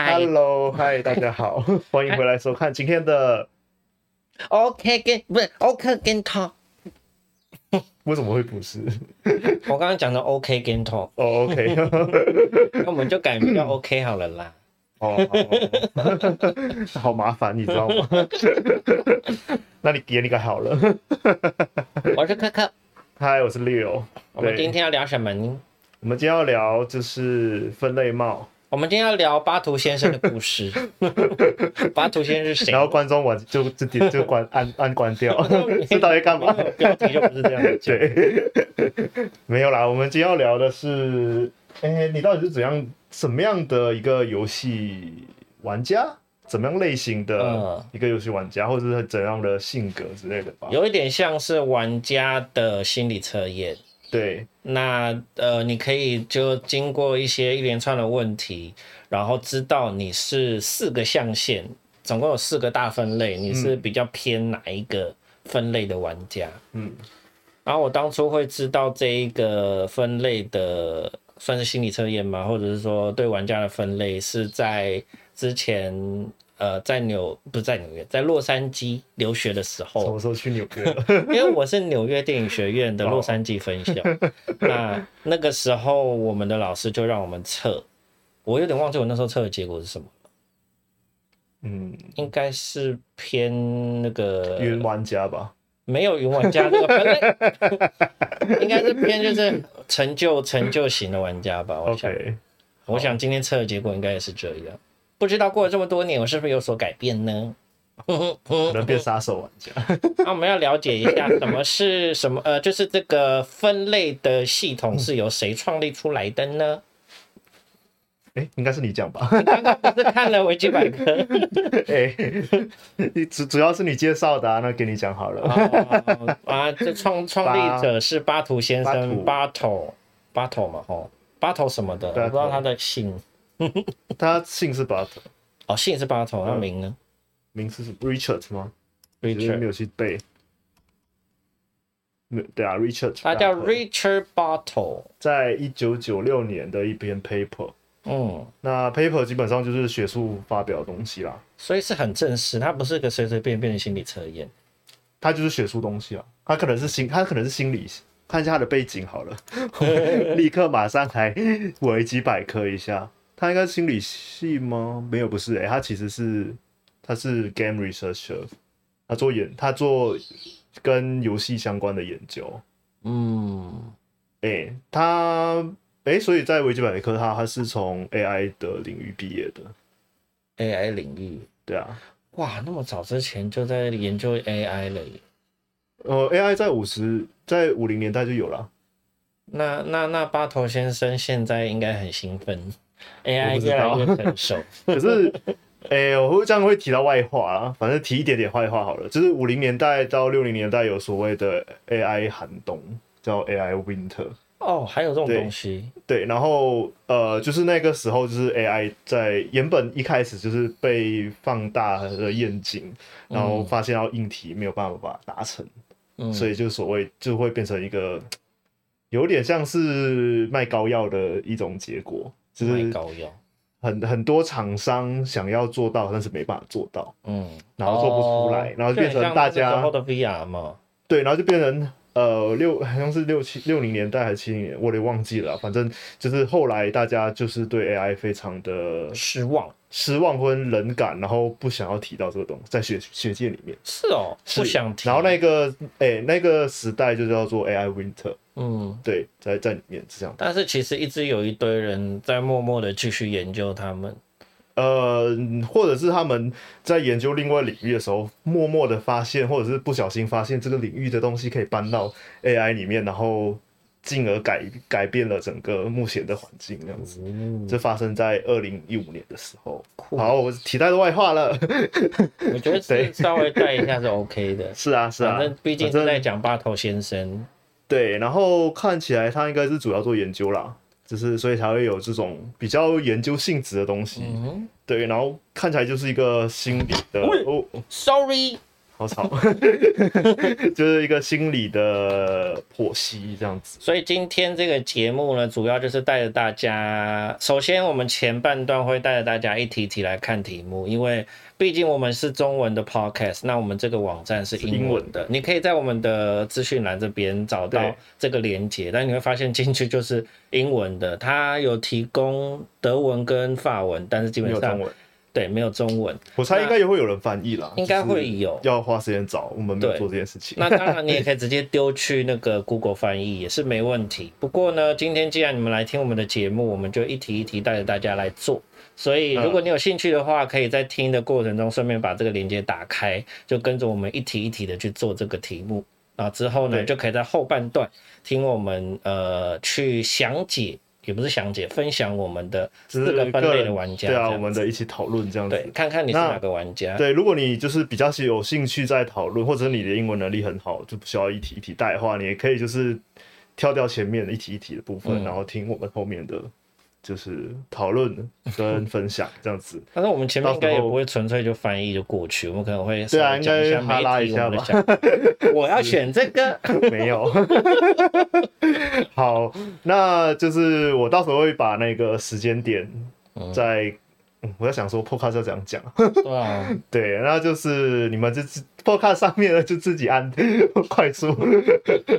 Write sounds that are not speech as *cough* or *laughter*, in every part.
嗨，Hello，嗨，大家好，*laughs* 欢迎回来收看今天的 OK Game 不是 OK Game Talk，*laughs* 为什么会不是？我刚刚讲的 OK Game Talk，哦、oh,，OK，那我们就改名叫 *laughs* OK 好了啦。哦、oh,，好麻烦，你知道吗？那你给你个好了。我是柯柯，嗨，我是 Leo。我们今天要聊什么呢？我们今天要聊就是分类帽。我们今天要聊巴图先生的故事。*laughs* 巴图先生是谁？然后观众我就就点 *laughs* 就关按按关掉，知道在干嘛？标题就不是这样对，*laughs* 没有啦。我们今天要聊的是，哎、欸，你到底是怎样、什么样的一个游戏玩家？怎么样类型的一个游戏玩家，嗯，或者是怎样的性格之类的吧？有一点像是玩家的心理测验。对，那呃，你可以就经过一些一连串的问题，然后知道你是四个象限，总共有四个大分类，你是比较偏哪一个分类的玩家？嗯，然后我当初会知道这一个分类的，算是心理测验吗？或者是说对玩家的分类是在之前。呃，在纽不是在纽约，在洛杉矶留学的时候，什么时候去纽约？*laughs* 因为我是纽约电影学院的洛杉矶分校。Oh. 那那个时候，我们的老师就让我们测，我有点忘记我那时候测的结果是什么。嗯，应该是偏那个云玩家吧？没有云玩家这个分类，应该是偏就是成就成就型的玩家吧？我想，okay. 我想今天测的结果应该也是这样。不知道过了这么多年，我是不是有所改变呢？能变杀手玩家。那 *laughs* 我们要了解一下什么是什么？呃，就是这个分类的系统是由谁创立出来的呢？哎、欸，应该是你讲吧？刚刚不是看了维基百科？哎、欸，主主要是你介绍的啊，那给你讲好了。哦、啊，这创创立者是巴图先生，Bartle，Bartle 嘛，吼，Bartle 什么的，我不知道他的姓。*laughs* 他姓是巴特，哦，姓是巴特，那名呢？名字是 Richard 吗？Richard 没有去背。对啊，Richard。他叫 Richard Bottle，在一九九六年的一篇 paper。嗯，那 paper 基本上就是学术发表的东西啦，所以是很正式，它不是个随随便便的心理测验，它就是学术东西啊。它可能是心，它可能是心理，看一下它的背景好了，*laughs* 立刻马上来维基百科一下。他应该是心理系吗？没有，不是诶、欸，他其实是他是 game researcher，他做研，他做跟游戏相关的研究。嗯，哎、欸，他哎、欸，所以在维基百科，他他是从 AI 的领域毕业的。AI 领域，对啊，哇，那么早之前就在研究 AI 了。呃，AI 在五十在五零年代就有了。那那那巴头先生现在应该很兴奋。AI 越来越成熟，*laughs* 可是，哎、欸，我会这样会提到外话啊，反正提一点点坏话好了。就是五零年代到六零年代有所谓的 AI 寒冬，叫 AI Winter。哦，还有这种东西？对，对，然后呃，就是那个时候，就是 AI 在原本一开始就是被放大的愿景，然后发现到硬体没有办法把它达成，嗯，所以就所谓就会变成一个有点像是卖膏药的一种结果。就是很很多厂商想要做到，但是没办法做到，嗯，然后做不出来，哦、然后就变成大家的 VR 嘛，对，然后就变成呃六好像是六七六零年代还是七零年，我得忘记了，反正就是后来大家就是对 AI 非常的失望。失望或冷感，然后不想要提到这个东西，在学学界里面是哦，不想提。然后那个哎、欸，那个时代就叫做 AI Winter，嗯，对，在在里面是这样。但是其实一直有一堆人在默默的继续研究他们，呃，或者是他们在研究另外领域的时候，默默的发现，或者是不小心发现这个领域的东西可以搬到 AI 里面，然后。进而改改变了整个目前的环境，这样子，这、嗯、发生在二零一五年的时候。好，我提到的外话了。我觉得稍微带一下是 OK 的。*laughs* 是啊，是啊，反正毕竟是在讲巴头先生。对，然后看起来他应该是主要做研究啦，就是所以才会有这种比较研究性质的东西。嗯、对，然后看起来就是一个心理的。哦，Sorry。好吵，*laughs* 就是一个心理的剖析这样子。所以今天这个节目呢，主要就是带着大家，首先我们前半段会带着大家一题题来看题目，因为毕竟我们是中文的 podcast，那我们这个网站是英文的，你可以在我们的资讯栏这边找到这个连接，但你会发现进去就是英文的，它有提供德文跟法文，但是基本上。对，没有中文，我猜应该也会有人翻译啦，应该会有，要花时间找，我们没有做这件事情。那当然，你也可以直接丢去那个 Google 翻译，也是没问题。不过呢，今天既然你们来听我们的节目，我们就一题一题带着大家来做。所以，如果你有兴趣的话，可以在听的过程中顺便把这个链接打开，就跟着我们一题一题的去做这个题目。啊，之后呢，就可以在后半段听我们呃去详解。也不是详解，分享我们的四个分类的玩家，对啊，我们的一起讨论这样子，对，看看你是哪个玩家。对，如果你就是比较是有兴趣在讨论，或者你的英文能力很好，就不需要一题一题带的话，你也可以就是跳掉前面的一题一题的部分，嗯、然后听我们后面的。就是讨论 *laughs* 跟分享这样子，但是我们前面应该也不会纯粹就翻译就过去，我们可能会对啊，应该哈拉一下吧。*laughs* 我要选这个，*laughs* 没有。好，那就是我到时候会把那个时间点在。我在想说，Podcast 要怎样讲？对啊，*laughs* 对，那就是你们就自 Podcast 上面呢，就自己按 *laughs* 快速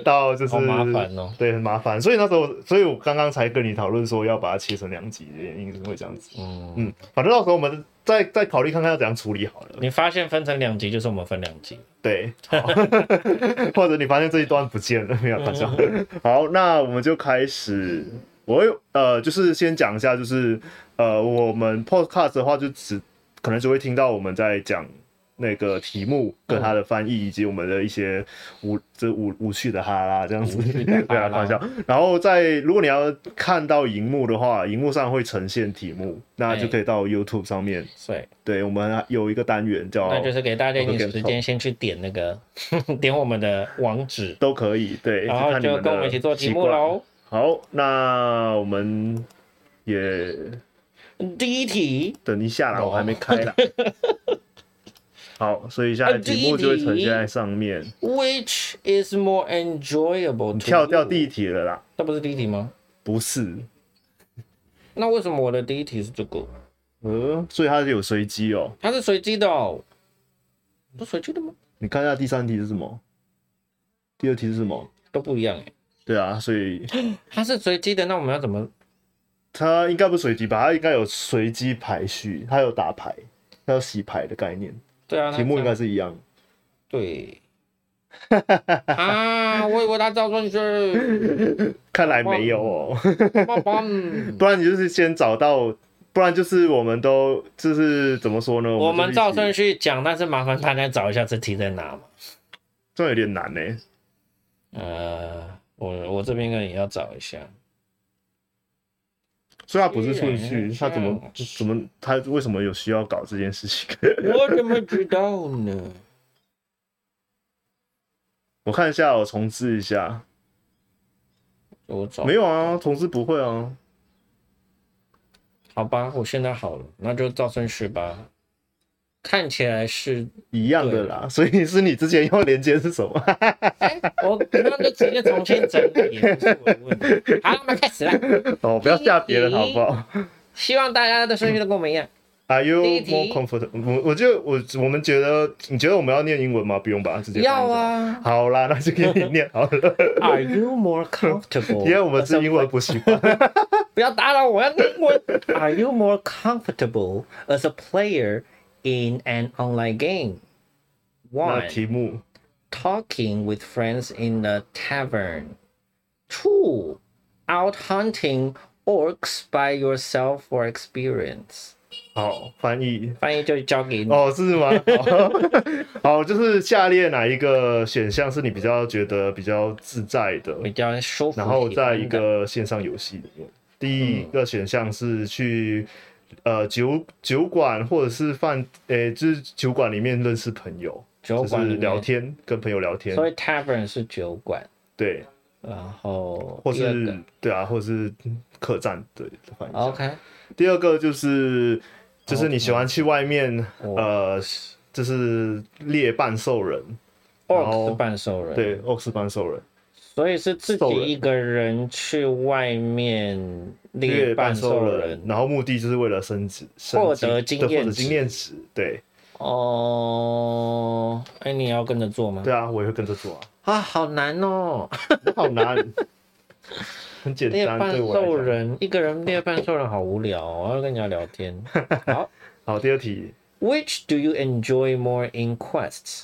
到，就是好麻烦哦，对，很麻烦。所以那时候，所以我刚刚才跟你讨论说要把它切成两集的原因是会这样子。嗯嗯，反正到时候我们再再考虑看看要怎样处理好了。你发现分成两集就是我们分两集，对，*laughs* 或者你发现这一段不见了，没有大家。好，那我们就开始。我呃，就是先讲一下，就是呃，我们 podcast 的话，就只可能只会听到我们在讲那个题目跟它的翻译，以及我们的一些无这无无趣的哈拉这样子，对啊，开玩笑。然后在如果你要看到荧幕的话，荧幕上会呈现题目，那就可以到 YouTube 上面。对，对我们有一个单元叫，那就是给大家一点时间先去点那个 *laughs* 点我们的网址都可以。对，然后就跟我们一起做题目喽。好，那我们也第一题，等一下啦，我还没开啦。*laughs* 好，所以现在题目就会呈现在上面。Which is more enjoyable？跳掉第一题了啦，那不是第一题吗？不是。那为什么我的第一题是这个？嗯，所以它是有随机哦。它是随机的哦。不随机的吗？你看一下第三题是什么？第二题是什么？都不一样哎。对啊，所以 *laughs* 它是随机的，那我们要怎么？它应该不随机吧？它应该有随机排序，它有打牌，它有洗牌的概念。对啊，题目应该是一样。对。啊，我以为它照顺序。*laughs* 看来没有哦。*laughs* 不然你就是先找到，不然就是我们都就是怎么说呢？我们照顺序讲，但是麻烦大家找一下这题在哪嘛。这有点难呢。呃。我我这边应该也要找一下，所以他不是顺序，他怎么怎么他为什么有需要搞这件事情？我怎么知道呢？我看一下，我重置一下。我找没有啊，重置不会啊。好吧，我现在好了，那就照顺序吧。看起来是一样的啦，所以是你之前用的连接是什么？欸、我刚刚就直接重新整理，也不是我的问题。好，我们开始了。*laughs* 哦，不要吓别人好不好？希望大家的顺序都跟我们一样。*laughs* Are you more comfortable？我我就我我们觉得，你觉得我们要念英文吗？不用吧，直接要啊。好啦，那就给你念好了。Are you more comfortable？*laughs* 因为我们是英文不习惯。不要打扰我，要英文。Are you more comfortable as a player？In an online game. One. 题目 Talking with friends in a tavern. Two. Out hunting orcs by yourself for experience. 好，翻译翻译就交给你哦，是吗？好，好，就是下列哪一个选项是你比较觉得比较自在的，比较舒服？然后在一个线上游戏里面，第一个选项是去。 *laughs* 呃，酒酒馆或者是饭，诶、欸，就是酒馆里面认识朋友，酒馆聊天，跟朋友聊天。所以 tavern 是酒馆，对，然后或是对啊，或是客栈，对的 OK，第二个就是就是你喜欢去外面，Okay. 呃，就就是猎半兽人，orc 是半兽人，对，orc 是半兽人，所以是自己一个人去外面猎半兽人，人，然后目的就是为了升职，获得经验值，经验值，对。哦，哎，你要跟着做吗？对啊，我也会跟着做啊。啊，好难哦，好难。*laughs* 很简单，猎半兽人，一个人猎半兽人好无聊，哦，我要跟人家聊天。好，*laughs* 好，第二题。Which do you enjoy more in quests?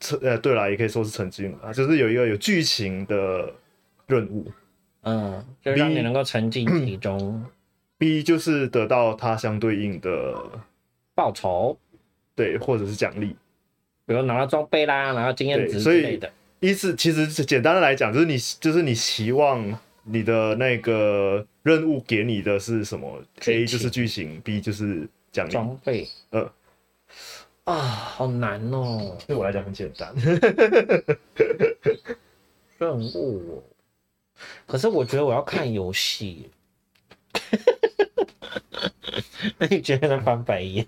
沉呃，对啦，也可以说是沉浸啊，就是有一个有剧情的任务，嗯，就让你能够沉浸其中。*clears throat* B 就是得到它相对应的报酬，对，或者是奖励，比如拿到装备啦，拿到经验值之类的。意思其实简单的来讲，就是你就是你希望你的那个任务给你的是什么？A 就是剧情，B 就是奖励装备。呃，啊，好难哦！对我来讲很简单。*laughs* 任务，可是我觉得我要看游戏。*laughs* 那你觉得翻白眼？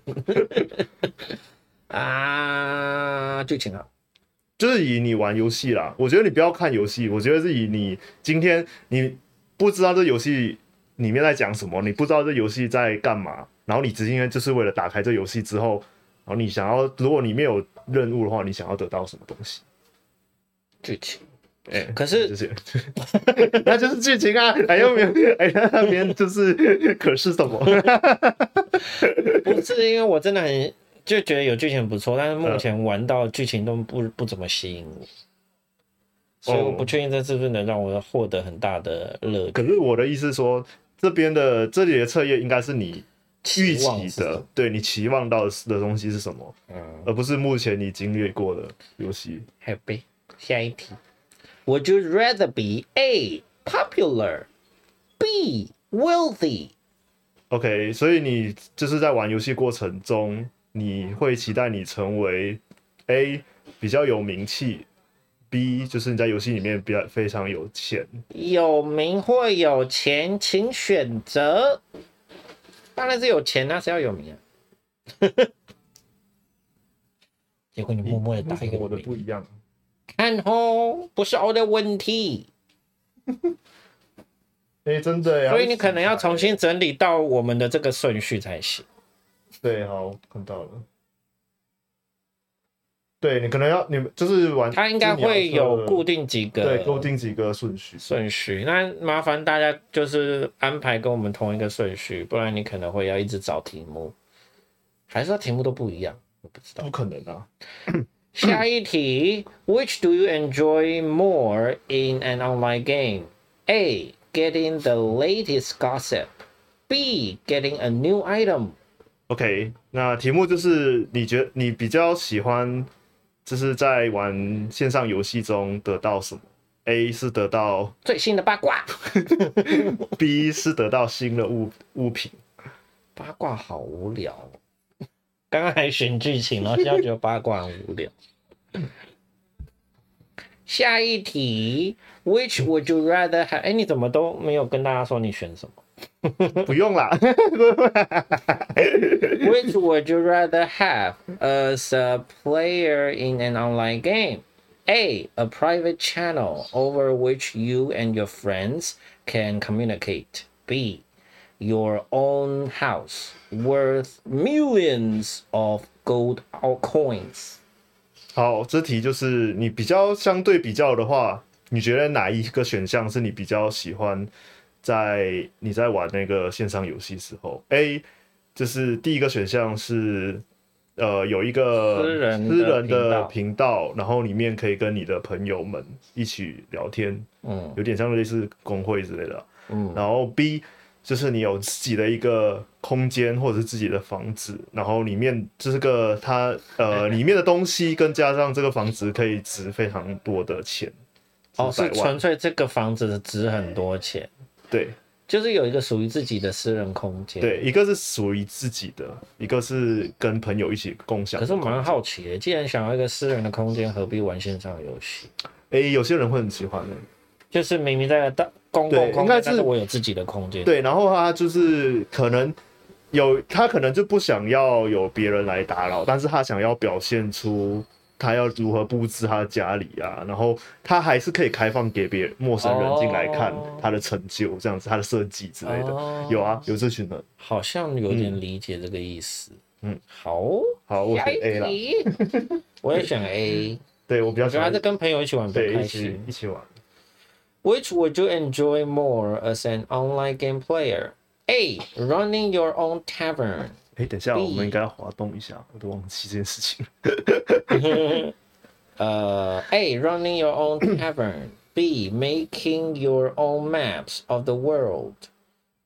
*laughs* 啊，剧情啊。就是以你玩游戏啦，我觉得你不要看游戏，我觉得是以你今天你不知道这游戏里面在讲什么，你不知道这游戏在干嘛，然后你今天就是为了打开这游戏之后，然后你想要，如果你没有任务的话，你想要得到什么东西？剧情，哎、欸，可是，*laughs* 那就是剧情啊，哎呦没有？哎，那边就是可是什么？*laughs* 不是因为我真的很。就觉得有剧情不错，但是目前玩到剧情都不不怎么吸引我，所以我不确定这是不是能让我获得很大的乐趣。可是我的意思是说，这边的这里的测验应该是你预期的，对你期望到的东西是什么，嗯，而不是目前你经历过的游戏。Happy，下一题，Would you rather be A popular, B wealthy? OK，所以你就是在玩游戏过程中。你会期待你成为 A 比较有名气，B 就是你在游戏里面比较非常有钱，有名或有钱，请选择。当然是有钱啊，谁要有名啊？*laughs* 结果你默默的打一个，我的不一样。看哦，不是我的问题。哎、欸，真的呀。所以你可能要重新整理到我们的这个顺序才行。对，好，看到了。对，你可能要，你们就是玩，它应该会有固定几个，对，固定几个顺序。顺序，那麻烦大家就是安排跟我们同一个顺序，不然你可能会要一直找题目，还是说题目都不一样？我不知道，不可能啊。*coughs* 下一题，Which do you enjoy more in an online game? A. Getting the latest gossip. B. Getting a new item. OK，那题目就是你觉得你比较喜欢，就是在玩线上游戏中得到什么？A 是得到最新的八卦，*laughs* B 是得到新的物物品。八卦好无聊，刚刚还选剧情，然后现在觉得八卦很无聊。下一题，Which would you rather have？哎，你怎么都没有跟大家说你选什么？*laughs* *laughs* 不用啦。 Which would you rather have as a player in an online game? A. A private channel over which you and your friends can communicate. B. Your own house worth millions of gold or coins. 好，这题就是你比较相对比较的话，你觉得哪一个选项是你比较喜欢？ 在你在玩那个线上游戏时候，A 就是第一个选项是，呃，有一个私人私人的频道，然后里面可以跟你的朋友们一起聊天，嗯，有点像类似工会之类的，嗯，然后 B 就是你有自己的一个空间或者是自己的房子，然后里面这个它呃 *laughs* 里面的东西跟加上这个房子可以值非常多的钱。哦，是纯粹这个房子值很多钱。对，就是有一个属于自己的私人空间。对，一个是属于自己的，一个是跟朋友一起共享。可是我蛮好奇的，既然想要一个私人的空间，何必玩线上游戏？哎、欸，有些人会很喜欢的、欸，就是明明在大公共空间，但是我有自己的空间。对，然后他就是可能有，他可能就不想要有别人来打扰，但是他想要表现出他要如何布置他的家里啊，然后他还是可以开放给别人陌生人进来看他的成就，这样子他的设计之类的。哦、有啊，有这群人，好像有点理解这个意思。嗯，好，好，我选 A 了，*laughs* 我也选 A。*laughs* 对，我比较喜欢还是跟朋友一起玩比较开心，一起一起玩。Which would you enjoy more as an online game player? A. Running your own tavern. 哎，等一下，我们应该要滑动一下，我都忘记这件事情。*laughs* 呃、uh,，A. Running your own tavern. B. Making your own maps of the world,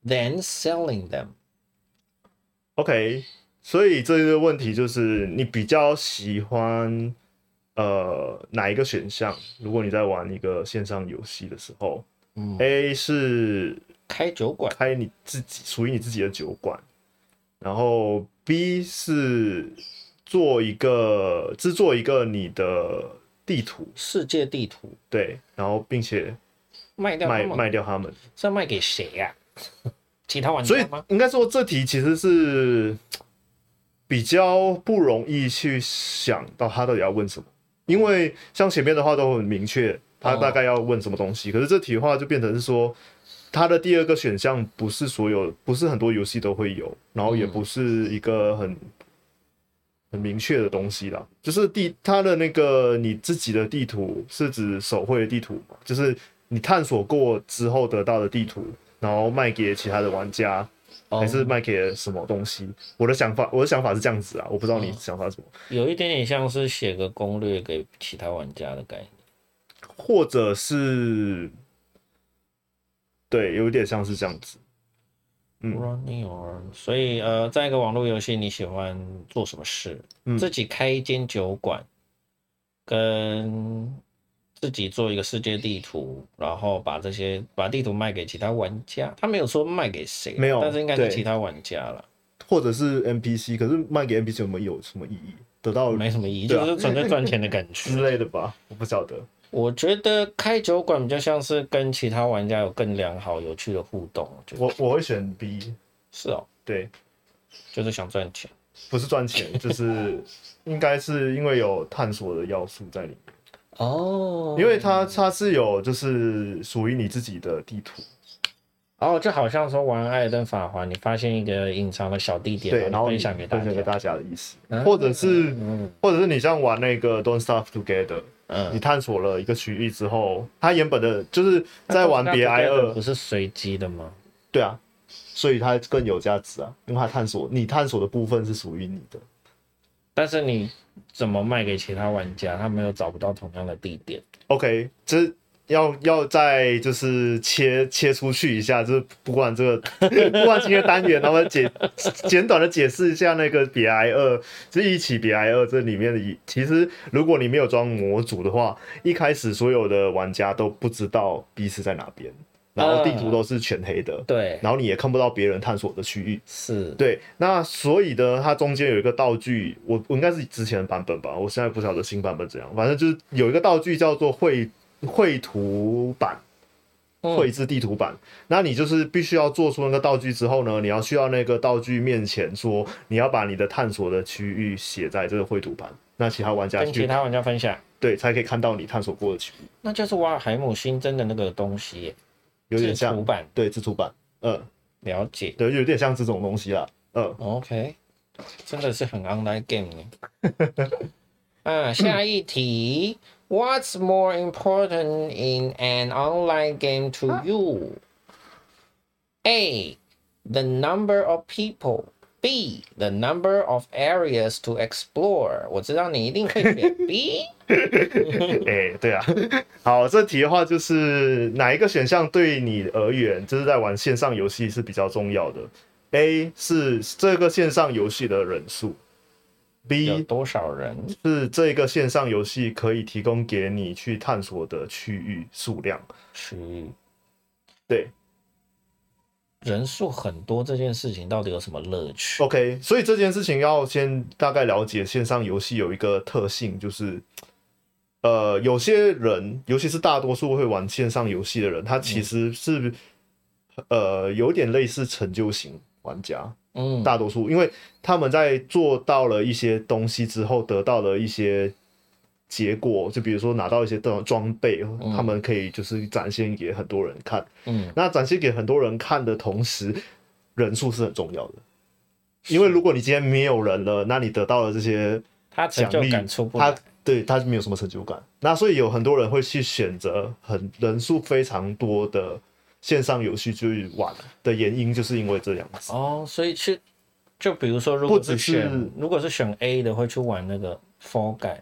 then selling them. OK，所以这个问题就是你比较喜欢。呃，哪一个选项？如果你在玩一个线上游戏的时候，嗯，A 是开酒馆，开你自己属于你自己的酒馆，然后 B 是做一个制作一个你的地图，世界地图，对，然后并且卖掉卖卖掉他们，是要卖给谁呀？其他玩家吗？所以应该说这题其实是比较不容易去想到他到底要问什么。因为像前面的话都很明确，他大概要问什么东西。可是这题的话就变成是说，他的第二个选项不是所有，不是很多游戏都会有，然后也不是一个很很明确的东西啦。就是地，它的那个你自己的地图是指手绘的地图，就是你探索过之后得到的地图，然后卖给其他的玩家。还是卖给什么东西？我的想法，我的想法是这样子啊，我不知道你想法是什么。有一点点像是写个攻略给其他玩家的概念，或者是，对，有点像是这样子。嗯，所以呃，在一个网络游戏，你喜欢做什么事？嗯，自己开一间酒馆，跟。自己做一个世界地图，然后把这些把地图卖给其他玩家。他没有说卖给谁，没有，但是应该是其他玩家了，或者是 NPC。可是卖给 NPC 有没有什么意义？得到没什么意义，啊、就是纯粹赚钱的感觉 *laughs* 之类的吧？我不晓得。我觉得开酒馆比较像是跟其他玩家有更良好、有趣的互动。我我会选 B。是哦，对，就是想赚钱，不是赚钱，就是应该是因为有探索的要素在里面。哦、oh，因为它它是有就是属于你自己的地图，然后就好像说玩《艾尔登法环》，你发现一个隐藏的小地点，对，然后分享给大家，给大家的意思，啊、或者是、嗯、或者是你像玩那个《Don't Starve Together》，嗯，你探索了一个区域之后，它原本的就是在玩别 I 二，不是随机的吗？对啊，所以它更有价值啊，因为它探索你探索的部分是属于你的，但是你。怎么卖给其他玩家？他们又找不到同样的地点。OK，这要要再就是切切出去一下，就是不管这个 *laughs* 不管今天单元，然后简简短的解释一下那个别挨二，这一起别挨二这里面的，其实如果你没有装模组的话，一开始所有的玩家都不知道彼此在哪边。然后地图都是全黑的，呃，对，然后你也看不到别人探索的区域，是对。那所以呢，它中间有一个道具，我我应该是之前的版本吧，我现在不晓得新版本怎样。反正就是有一个道具叫做绘绘图板，绘制地图板，嗯。那你就是必须要做出那个道具之后呢，你要去到那个道具面前说，你要把你的探索的区域写在这个绘图板，那其他玩家跟其他玩家分享，对，才可以看到你探索过的区域。那就是瓦尔海姆新增的那个东西。有点像制图板，对，制图板，嗯，了解，对，有点像这种东西啦，嗯，OK，真的是很 online game 呢。*laughs* 啊，下一题 ，What's more important in an online game to you？A. The number of people. B the number of areas to explore。我知道你一定会选 *laughs* B。哎、*laughs* 欸，对啊。好，这题的话就是哪一个选项对你而言，就是在玩线上游戏是比较重要的？A 是这个线上游戏的人数 ，B 有多少人是这个线上游戏可以提供给你去探索的区域数量。区域，对。人数很多这件事情到底有什么乐趣？OK，所以这件事情要先大概了解线上游戏有一个特性，就是呃，有些人，尤其是大多数会玩线上游戏的人，他其实是、嗯、呃有点类似成就型玩家。嗯，大多数因为他们在做到了一些东西之后，得到了一些。结果就比如说拿到一些这种装备，嗯，他们可以就是展现给很多人看。嗯，那展现给很多人看的同时，人数是很重要的。因为如果你今天没有人了，那你得到了这些他成就感，他对他没有什么成就感。那所以有很多人会去选择很人数非常多的线上游戏去玩的原因，就是因为这样子。哦，所以去就比如说，如果是选如果是选 A 的，会去玩那个 Fall Guys。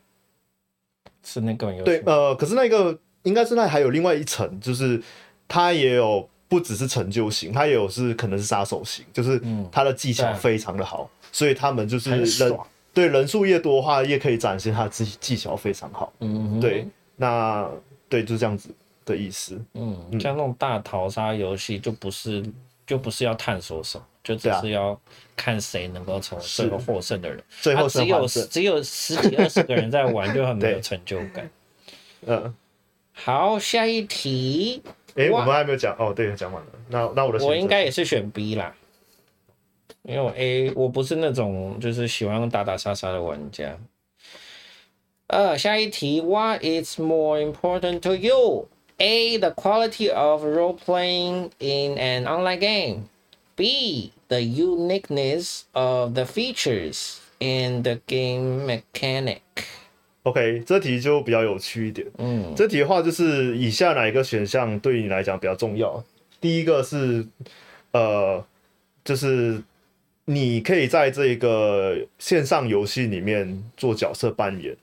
是那个游戏对，呃，可是那个应该是那还有另外一层，就是它也有不只是成就型，它也有是可能是杀手型，就是它的技巧非常的好，嗯、所以他们就是人对人数越多的话，越可以展现他自己技巧非常好。嗯，对，那对就是这样子的意思。嗯，像那种大逃杀游戏就不是就不是要探索什么，就只是要看谁能够成为最后获胜的人。最后只有只有十几二十个人在玩，就很没有成就感。*laughs* 嗯，好，下一题。哎、欸，我们还没有讲哦，对，讲完了。那那我的我应该也是选 B 啦，因为我 A 我不是那种就是喜欢打打杀杀的玩家。呃，下一题，What is more important to you? A. The quality of role playing in an online game. B. The uniqueness of the features in the game mechanic. OK，这题就比较有趣一点。嗯，这题的话就是以下哪一个选项对你来讲比较重要？第一个是，呃，就是你可以在这个线上游戏里面做角色扮演，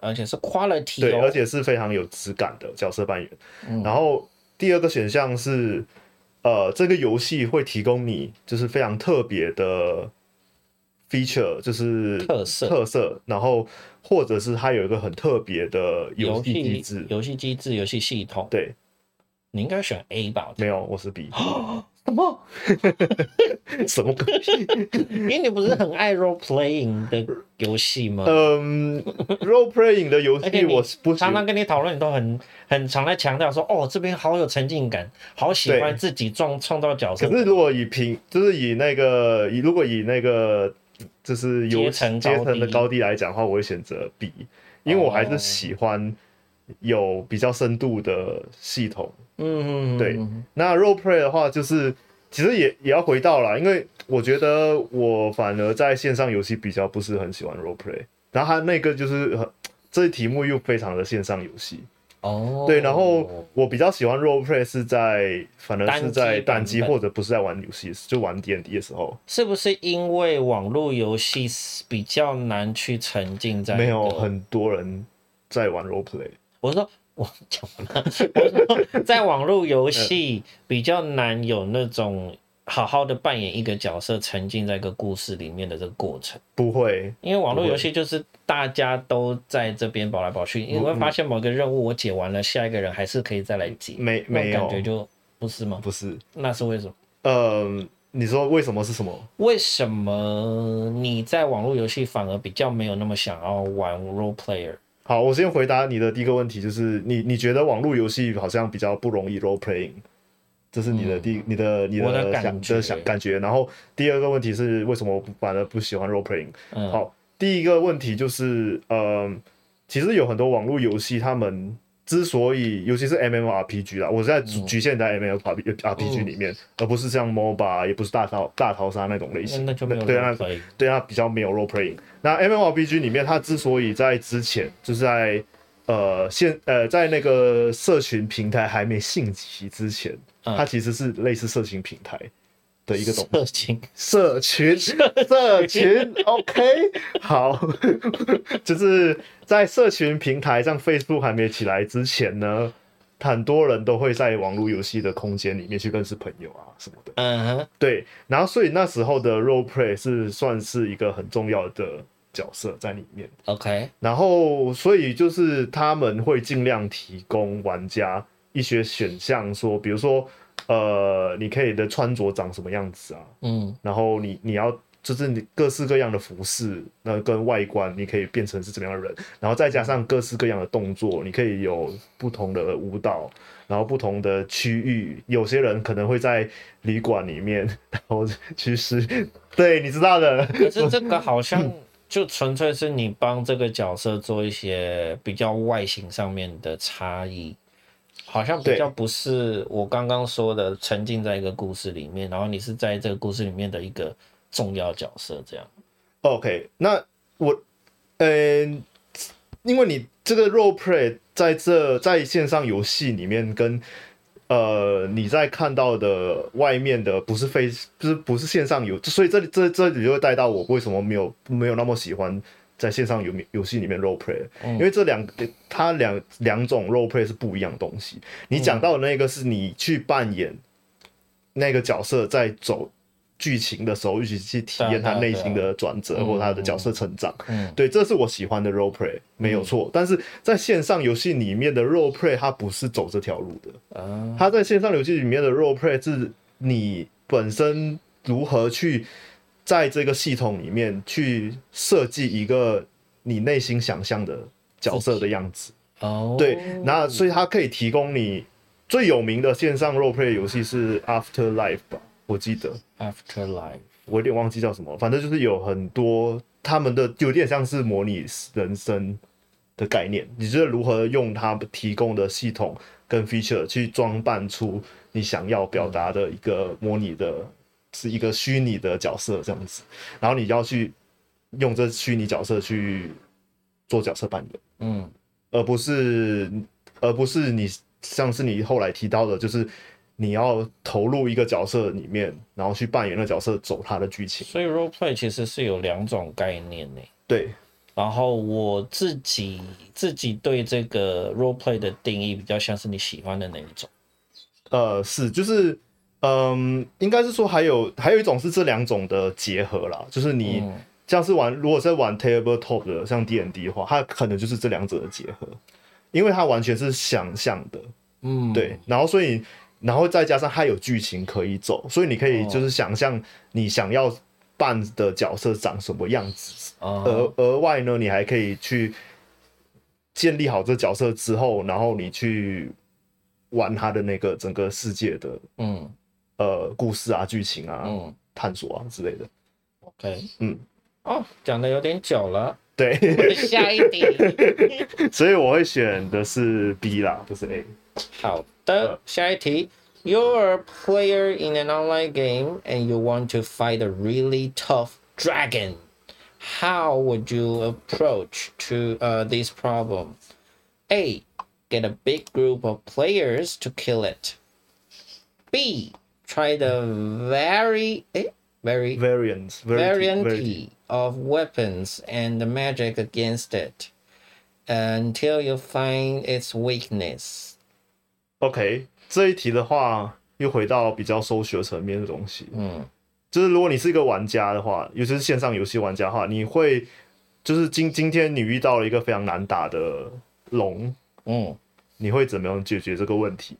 而且是 quality，对，而且是非常有质感的角色扮演。嗯，然后第二个选项是，呃，这个游戏会提供你就是非常特别的 feature，就是特色。特色，然后或者是它有一个很特别的游戏机制、游戏机制、游戏系统。对，你应该选 A 吧？没有，我是 B。*gasps* 什么？*laughs* 什么东西？*laughs* 因为你不是很爱 role playing 的游戏吗？嗯，role playing 的游戏我不常常跟你讨论，你都很很常在强调说，哦，这边好有沉浸感，好喜欢自己创创造角色。可是如果以平，就是以那个以如果以那个就是阶层阶层的高低来讲的话，我会选择 B，因为我还是喜欢有比较深度的系统。嗯，对。那 role play 的话，就是其实也也要回到了，因为我觉得我反而在线上游戏比较不是很喜欢 role play。然后他那个就是这题目又非常的线上游戏哦，对。然后我比较喜欢 role play 是在反而是在单机或者不是在玩游戏，就玩 D N D 的时候。是不是因为网络游戏比较难去沉浸在？没有很多人在玩 role play。我说。我讲了，我说在网络游戏比较难有那种好好的扮演一个角色，沉浸在一个故事里面的这个过程。不会，因为网络游戏就是大家都在这边跑来跑去，你会发现某个任务我解完了，下一个人还是可以再来解。没没有感觉就不是吗？不是，那是为什么？呃，你说为什么是什么？为什么你在网络游戏反而比较没有那么想要玩 role player？好，我先回答你的第一个问题，就是你你觉得网络游戏好像比较不容易 role playing，这是你的第、嗯、你的你的想的感觉，想感觉。然后第二个问题是为什么我反而不喜欢 role playing？、嗯、好，第一个问题就是呃，其实有很多网络游戏，他们。之所以，尤其是 MMORPG 啦，我是在局限在 MMORPG 里面，嗯、而不是像 MOBA，也不是大逃大逃杀那种类型。那就没有对啊，对啊，比较没有 role playing。那 MMORPG 里面，它之所以在之前，就是在呃现呃在那个社群平台还没兴起之前，它其实是类似社群平台的一个东西。社群，社群，社群，OK，好，*laughs* 就是在社群平台上，Facebook 还没起来之前呢，很多人都会在网络游戏的空间里面去认识朋友啊什么的。嗯哼，对，然后所以那时候的 Role Play 是算是一个很重要的角色在里面。OK，然后所以就是他们会尽量提供玩家一些选项，说，比如说。呃，你可以的穿着长什么样子啊？嗯，然后你你要就是你各式各样的服饰，那跟外观你可以变成是怎么样的人，然后再加上各式各样的动作，你可以有不同的舞蹈，然后不同的区域，有些人可能会在旅馆里面，*laughs* 然后其实，对，你知道的。可是这个好像就纯粹是你帮这个角色做一些比较外形上面的差异。好像比较不是我刚刚说的沉浸在一个故事里面，然后你是在这个故事里面的一个重要角色，这样。OK，那我，嗯、呃，因为你这个 role play 在这在线上游戏里面跟呃你在看到的外面的不是非就是不是线上游，所以这里这这里就会带到我为什么没有没有那么喜欢。在线上游游戏里面 role play，因为这两它两两种 role play 是不一样的东西。你讲到的那个是你去扮演那个角色，在走剧情的时候，一起去体验他内心的转折或他的角色成长。嗯对，这是我喜欢的 role play，没有错。但是在线上游戏里面的 role play，它不是走这条路的。它在线上游戏里面的 role play 是你本身如何去。在这个系统里面去设计一个你内心想象的角色的样子。哦，对，那所以它可以提供你最有名的线上 role play 游戏是 Afterlife 吧，我记得。Afterlife，我有点忘记叫什么，反正就是有很多他们的有点像是模拟人生的概念，你觉得如何用他们提供的系统跟 feature 去装扮出你想要表达的一个模拟的。是一个虚拟的角色这样子，然后你要去用这虚拟角色去做角色扮演，嗯，而不是而不是你像是你后来提到的，就是你要投入一个角色里面，然后去扮演那角色走他的剧情。所以 role play 其实是有两种概念呢。对，然后我自己自己对这个 role play 的定义比较像是你喜欢的那一种。呃，是就是。嗯，应该是说还有还有一种是这两种的结合啦，就是你像是玩，如果是在玩 tabletop 的，像 D N D 的话，它可能就是这两者的结合，因为它完全是想象的，嗯，对，然后所以然后再加上它有剧情可以走，所以你可以就是想象你想要扮的角色长什么样子，额额外呢，你还可以去建立好这角色之后，然后你去玩它的那个整个世界的，嗯。呃，故事啊，剧情啊，嗯，探索啊之类的。OK，嗯，哦，讲的有点久了。对，下一题。所以我会选的是 B *laughs* 啦，不是 A。好的，下一题。You're a player in an online game and you want to fight a really tough dragon. How would you approach to uh, this problem? A. Get a big group of players to kill it. B. Try the very, eh, very variants, variety of weapons and the magic against it until you find its weakness. OK，这一题的话，又回到比较 social 层面的东西。嗯，就是如果你是一个玩家的话，尤其是线上游戏玩家的话，你会就是今今天你遇到了一个非常难打的龙，嗯，你会怎么样解决这个问题？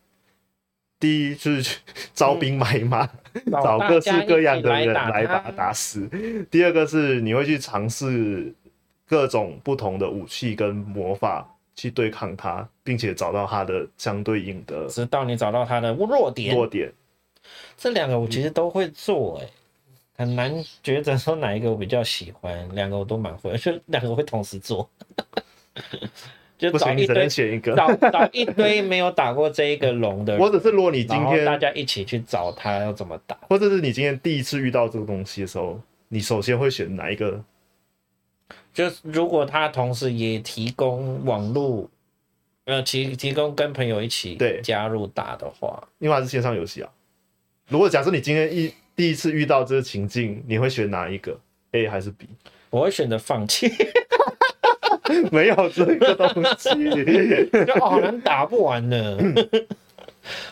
第一就是去招兵买马，嗯、找各式各样的人来把他打死。第二个是你会去尝试各种不同的武器跟魔法去对抗他，并且找到他的相对应的，直到你找到他的弱点。弱点，这两个我其实都会做，欸，哎，很难抉择说哪一个我比较喜欢。两个我都蛮会，而且两个我会同时做。就找一堆选一个，找找一堆没有打过这一个龙的人，*laughs* 或者是如果你今天大家一起去找他要怎么打，或者是你今天第一次遇到这个东西的时候，你首先会选哪一个？就是如果他同时也提供网络，呃，提提供跟朋友一起对加入打的话，因为它是线上游戏啊。如果假设你今天一第一次遇到这个情境，你会选哪一个？A 还是 B？我会选择放弃。*laughs* *laughs* 没有这个东西，*laughs* 就好难打不完呢。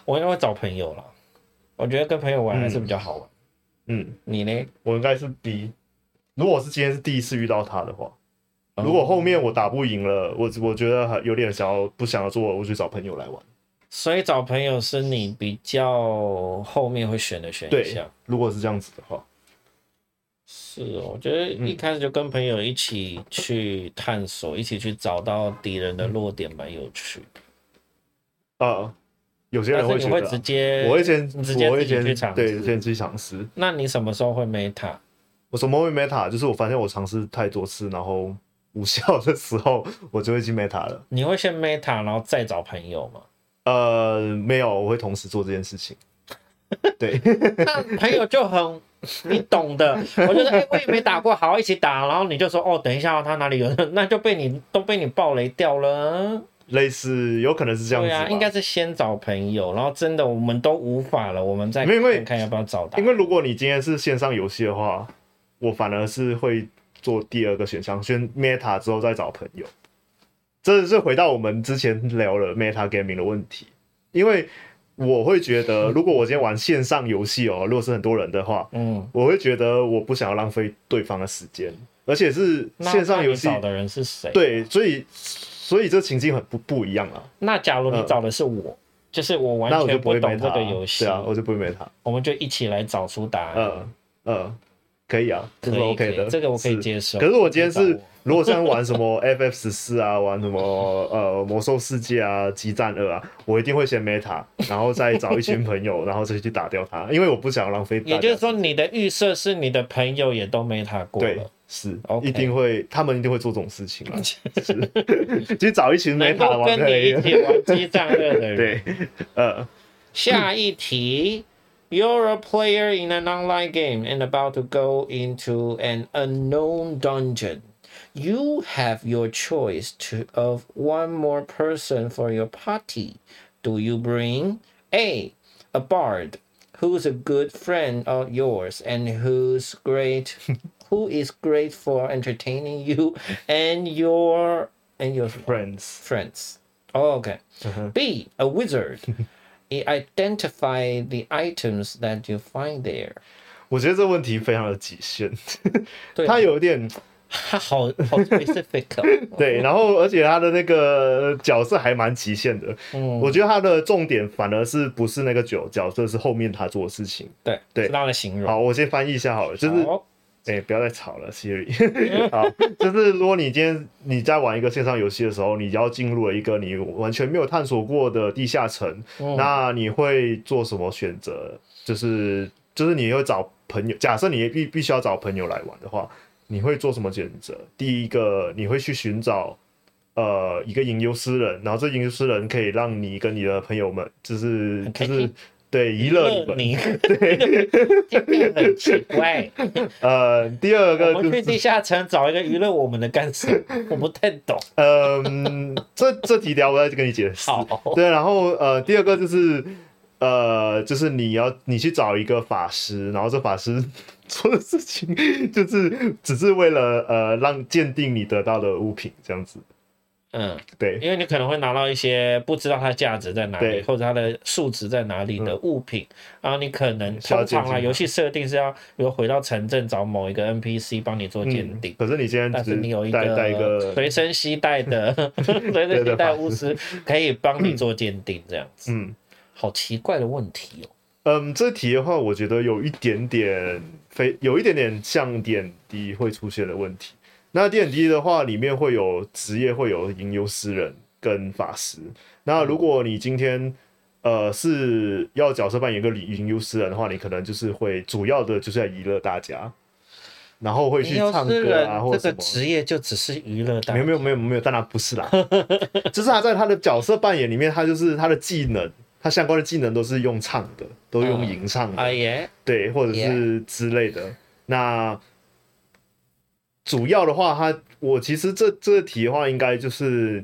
我应该会找朋友了。我觉得跟朋友玩还是比较好玩。嗯，你呢？我应该是 B。如果是今天是第一次遇到他的话，如果后面我打不赢了，我我觉得有点想要不想要做，我去找朋友来玩。所以找朋友是你比较后面会选的选项。对，如果是这样子的话。是哦，我觉得一开始就跟朋友一起去探索，嗯、一起去找到敌人的弱点，蛮有趣的。啊、呃，有些人会觉得，会直接，我会先直接自己去尝试，对，先去尝试。那你什么时候会 meta？我什么会 meta？就是我发现我尝试太多次，然后无效的时候，我就会进 meta 了。你会先 meta，然后再找朋友吗？呃，没有，我会同时做这件事情。*laughs* 对，那朋友就很。你懂的，我觉得哎、欸，我也没打过，好一起打，然后你就说哦，等一下他哪里有，*laughs* 那就被你都被你爆雷掉了。类似有可能是这样子，对啊，应该是先找朋友，然后真的我们都无法了，我们再看看要不要找到。因为如果你今天是线上游戏的话，我反而是会做第二个选项，先 meta 之后再找朋友。这是回到我们之前聊了 meta gaming 的问题，因为。我会觉得，如果我今天玩线上游戏哦，如果是很多人的话，嗯，我会觉得我不想要浪费对方的时间，而且是线上游戏找的人是谁？对，所以所以这情境很不不一样啊。那假如你找的是我，嗯、就是我完全不懂这个游戏，对啊，我就不会没他，我们就一起来找出答案。嗯嗯，可以啊，这是 OK 的，这个我可以接受。可是我今天是。如果像玩什么 *laughs* FF 十四啊，玩什么呃魔兽世界啊、激战二啊，我一定会先 meta，然后再找一群朋友，然后再去打掉他，*laughs* 因为我不想浪费。也就是说，你的预设是你的朋友也都 meta 过了，对，是.一定会，他们一定会做这种事情啊。*laughs* 是，去找一群 meta 玩跟你一起玩激战二的人。对，呃，下一题。You're a player in an online game and about to go into an unknown dungeon. You have your choice to, of one more person for your party. Do you bring A, a bard who's a good friend of yours and who's great, *laughs* who is great for entertaining you and your and your friends. Friends. Oh, okay. Uh-huh. B, a wizard. *laughs* Identify the items that you find there. 我觉得这问题非常的极限，它有点。他好好 specific，*laughs* 对，然后而且他的那个角色还蛮极限的。嗯，我觉得他的重点反而是不是那个角角色，是后面他做的事情。对对，是他的形容。好，我先翻译一下好了，就是，哎、欸，不要再吵了，Siri。*laughs* 好，就是如果你今天你在玩一个线上游戏的时候，你要进入了一个你完全没有探索过的地下城，嗯、那你会做什么选择？就是就是你会找朋友，假设你必必须要找朋友来玩的话。你会做什么选择？第一个，你会去寻找呃一个吟游诗人，然后这吟游诗人可以让你跟你的朋友们，就是就是对娱乐你们，对，很奇怪。*laughs* 呃，第二个、就是，我们去地下城找一个娱乐我们的干什么？*laughs* 我不太懂。嗯、呃，这这几条我再跟你解释。好，对，然后呃，第二个就是呃，就是你要你去找一个法师，然后这法师。做的事情 *laughs* 就是只是为了呃让鉴定你得到的物品这样子，嗯，对，因为你可能会拿到一些不知道它价值在哪里或者它的数值在哪里的物品，嗯、然后你可能通常啊游戏设定是要比如回到城镇找某一个 NPC 帮你做鉴定、嗯，可是你现在但是你有一个随身携带的 *laughs* 随身携带 *laughs* *laughs* 巫师可以帮你做鉴定这样子，嗯，好奇怪的问题哦。嗯，这题的话，我觉得有一点点非有一点点像点滴会出现的问题。那 D&D 的话，里面会有职业，会有吟游诗人跟法师。那如果你今天呃是要角色扮演一个吟游诗人的话，你可能就是会主要的就是要娱乐大家，然后会去唱歌啊，或者。这个职业就只是娱乐大家？没有没有没有没有，当然不是啦，*laughs* 就是他在他的角色扮演里面，他就是他的技能。他相关的技能都是用唱的，都用吟唱的，uh, uh, yeah. 对，或者是之类的。Yeah. 那主要的话，他我其实这这个题的话，应该就是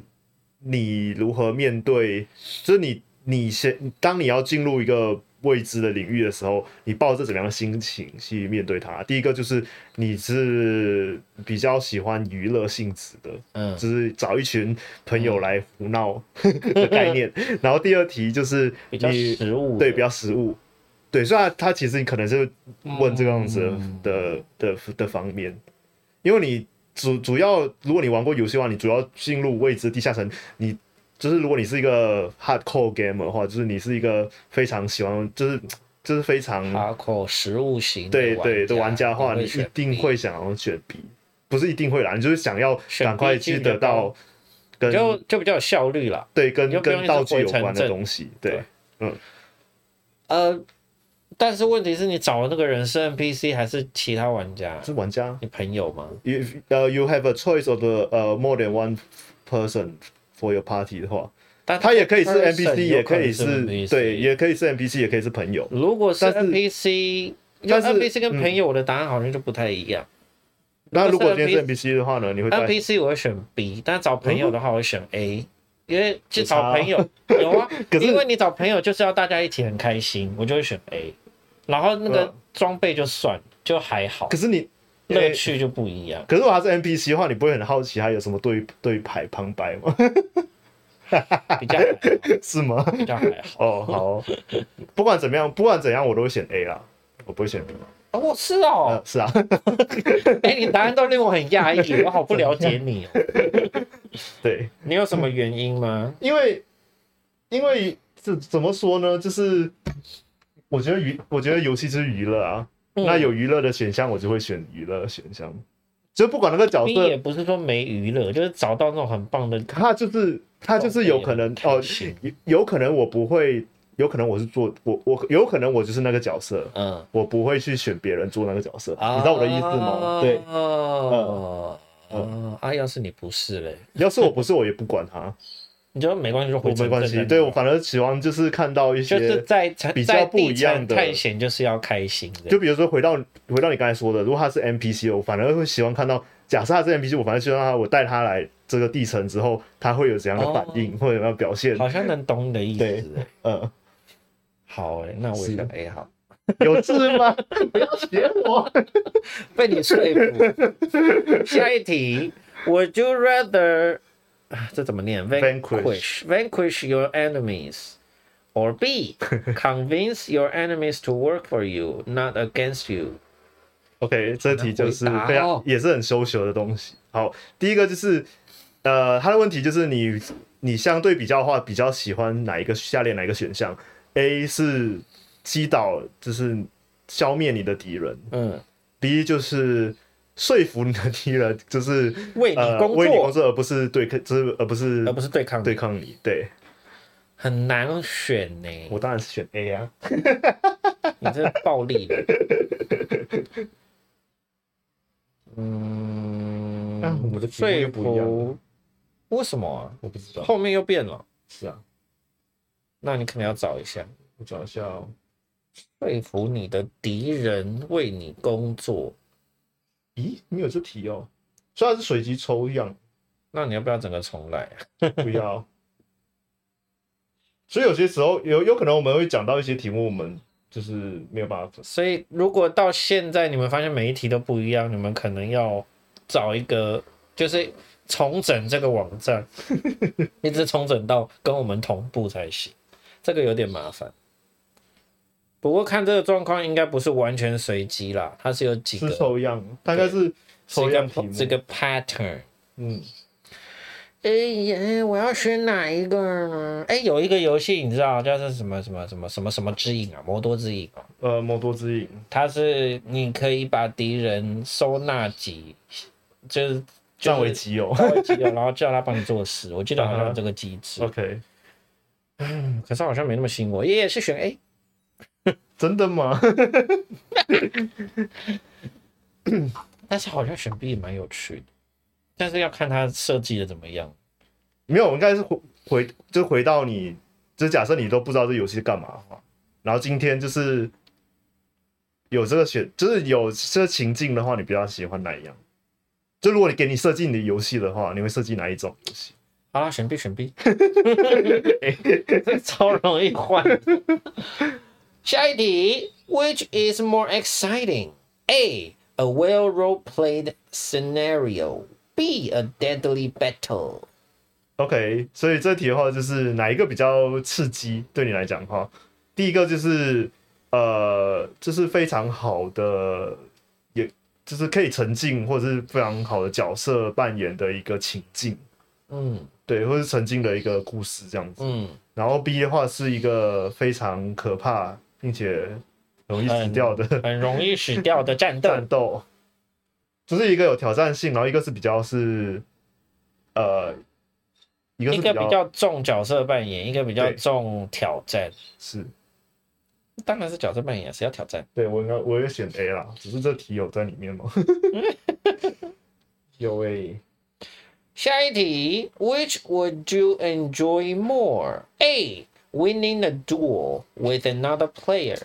你如何面对，就是你你先当你要进入一个未知的领域的时候，你抱着怎么样的心情去面对它？第一个就是你是比较喜欢娱乐性质的，嗯，就是找一群朋友来胡闹的概念。然后第二题就是你比较实物，对，比较实物，对，所以他其实你可能是问这个样子的、嗯、的的的方面，因为你主主要如果你玩过游戏的话，你主要进入未知地下城，你。就是如果你是一个 hardcore gamer 的话，就是你是一个非常喜欢，就是就是非常 hardcore 实物型对对的玩家的话，你一定会想要选 B，不是一定会啦，你就是想要赶快去得到跟就就比较有效率啦，对，跟跟道具有关的东西，对，嗯，呃，但是问题是你找的那个人是 NPC 还是其他玩家？是玩家，你朋友吗？You have a choice of the 呃 more than one person。For your party 的话，但他也可以是 NPC，也可以是对，也可以是 NPC，也可以是朋友。如果是 NPC，但是 NPC 跟朋友，我的答案好像就不太一样。那如果今天是 NPC 的话呢？你会 NPC 我会选 B，但找朋友的话我会选 A，因为去找朋友有啊，*laughs* 因为你找朋友就是要大家一起很开心，我就会选 A。然后那个装备就算就还好，可是你乐趣就不一样。可是如果他是 NPC 的话，你不会很好奇他有什么对对牌旁白吗？*laughs* 比较是吗？比较还好哦。好，不管怎么样，不管怎样，我都会选 A 啦，我不会选 B。哦，是哦，呃、是啊。哎、欸，你答案都令我很讶异，*laughs* 我好不了解你哦。对，你有什么原因吗？因为，因为这怎么说呢？就是我觉得娱，我觉得游戏就是娱乐啊。嗯、那有娱乐的选项，我就会选娱乐选项。就不管那个角色，也不是说没娱乐，就是找到那种很棒的。他就是他就是有可能哦，有有可能我不会，有可能我是做我我有可能我就是那个角色，嗯，我不会去选别人做那个角色，啊、你知道我的意思吗？对，哦，嗯，啊，要是你不是嘞，要是我不是，我也不管他。你觉得没关系就回城，没关系。对，我反而喜欢就是看到一些就是在比较不一样的探险，就是要开心的。就比如说回到回到你刚才说的，如果他是 NPC，我反而会喜欢看到，假设他是 NPC，我反而希望他我带他来这个地层之后，他会有怎样的反应，或者有没有表现？好像能懂你的意思。对，嗯，好诶，那我也选 A 好。有字吗？*laughs* 不要学我，被你说服。下一题，Would you rather？这怎么念？Vanquish, vanquish your enemies, or B, convince your enemies to work for you, not against you. OK，这题就是非常也是很 social 的东西。好，第一个就是，呃，他的问题就是你你相对比较的话，比较喜欢哪一个下列哪一个选项？A 是击倒，就是消灭你的敌人。嗯。B 就是。说服你的敌人就是为你工作，为你工作，而不是对抗，就是而不是而不是对抗对抗你。对，很难选呢。我当然是选 A 啊！*laughs* 你这暴力的。嗯，啊、我们的说服为什么啊？我不知道，后面又变了。是啊，那你可能要找一下，我找一下哦。说服你的敌人为你工作。咦，没有这题哦，虽然是随机抽样，那你要不要整个重来？*laughs* 不要。所以有些时候有有可能我们会讲到一些题目，我们就是没有办法。所以如果到现在你们发现每一题都不一样，你们可能要找一个，就是重整这个网站，*laughs* 一直重整到跟我们同步才行。这个有点麻烦。不过看这个状况，应该不是完全随机啦，它是有几个抽样，大概是抽样题这个 pattern。嗯，哎呀，我要选哪一个呢？哎，有一个游戏你知道叫做什么什么什么什么什么之影啊？魔多之影啊？呃，魔多之影，它是你可以把敌人收纳集，就是占为己有，占为己有，然后叫他帮你做事。我记得好像有这个机制。OK，嗯，可是好像没那么吸引我，也是选 A。*laughs* 真的吗？*coughs* 但是好像选 B 也蛮有趣的，但是要看它设计的怎么样。没有，应该是回回就回到你，就假设你都不知道这游戏干嘛的话，然后今天就是有这个选，就是有这个情境的话，你比较喜欢哪一样？就如果你给你设计你的游戏的话，你会设计哪一种游戏？好啦，选 B，选 B，*laughs* *laughs* 超容易换。下一题，Which is more exciting? A. A well role-played scenario. B. A deadly battle. OK，所以这题的话就是哪一个比较刺激？对你来讲的话，第一个就是呃，就是非常好的，也就是可以沉浸或者是非常好的角色扮演的一个情境。嗯，对，或是沉浸的一个故事这样子。嗯，然后 B 的话是一个非常可怕并且容易死掉的，很，很容易死掉的战斗。战斗，就是一个有挑战性，然后一个是比较是呃。一个，一个比较重角色扮演，一个比较重挑战。是，当然是角色扮演，谁要挑战。对，我应该我也选 A 啦，只是这题有在里面吗？*laughs* 有诶、欸。下一题，Which would you enjoy more? A. Winning a duel with another player.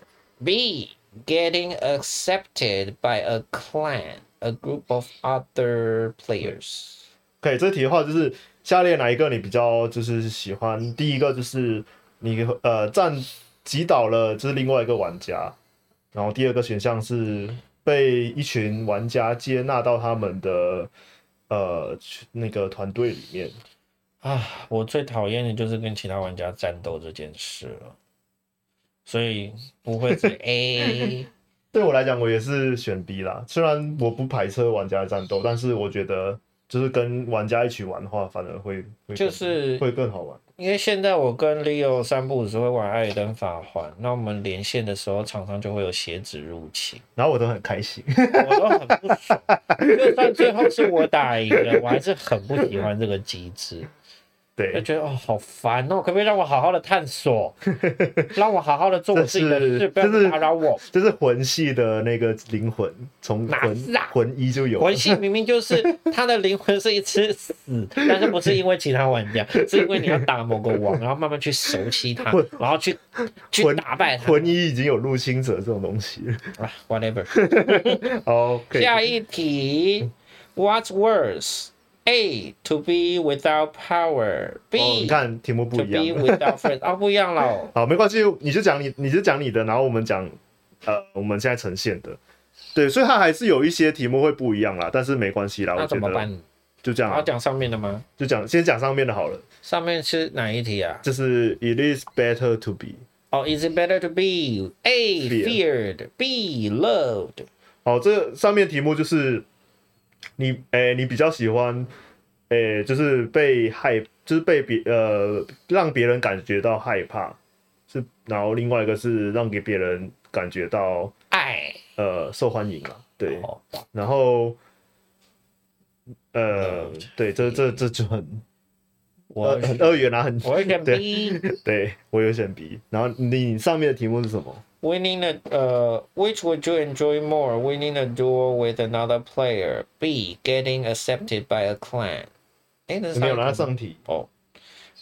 B. Getting accepted by a clan, a group of other players. OK，这题的话就是。下列哪一个你比较就是喜欢？第一个就是你呃战击倒了就是另外一个玩家，然后第二个选项是被一群玩家接纳到他们的呃那个团队里面。啊，我最讨厌的就是跟其他玩家战斗这件事了，所以不会是 *laughs* A。*laughs* 对我来讲，我也是选 B 啦。虽然我不排斥玩家的战斗，但是我觉得。就是跟玩家一起玩的话，反而会会就是会更好玩。因为现在我跟 Leo 三不五时会玩《艾尔登法环》，那我们连线的时候，常常就会有鞋子入侵，然后我都很开心，我都很不爽。就算最后是我打赢了，我还是很不喜欢这个机制。对，就觉得哦，好烦哦，可不可以让我好好的探索，*laughs* 让我好好的做我自己的事，不要打扰我。这是魂系的那个灵魂，从魂哪是啊？魂一就有。魂系明明就是他的灵魂是一只死，*laughs* 但是不是因为其他玩家，*laughs* 是因为你要打某个王，然后慢慢去熟悉他，然后去去打败他。魂一已经有入侵者这种东西啊，whatever。好，下一题，What's worse？A to be without power. B、哦、你看题目不一样。To be without friends 啊、哦，不一样了。*laughs* 好，没关系，你就讲你，你就讲你的，然后我们讲呃，我们现在呈现的。对，所以它还是有一些题目会不一样啦，但是没关系啦。那怎么办？就这样。要讲上面的吗？就讲先讲上面的好了。上面是哪一题啊？就是 It is better to be。哦、oh,，Is it better to be A feared, B loved？好，这上面题目就是。你诶、欸，你比较喜欢诶、欸，就是被害，就是被别呃让别人感觉到害怕，是，然后另外一个是让给别人感觉到爱，呃，受欢迎啊，对，然后呃，对，这这这就很我很二元啊，很我会选 B，对，对我有选 B，然后你上面的题目是什么？Winning a uh, which would you enjoy more? Winning a duel with another player. B. Getting accepted by a clan. 哎，没有拿上题哦。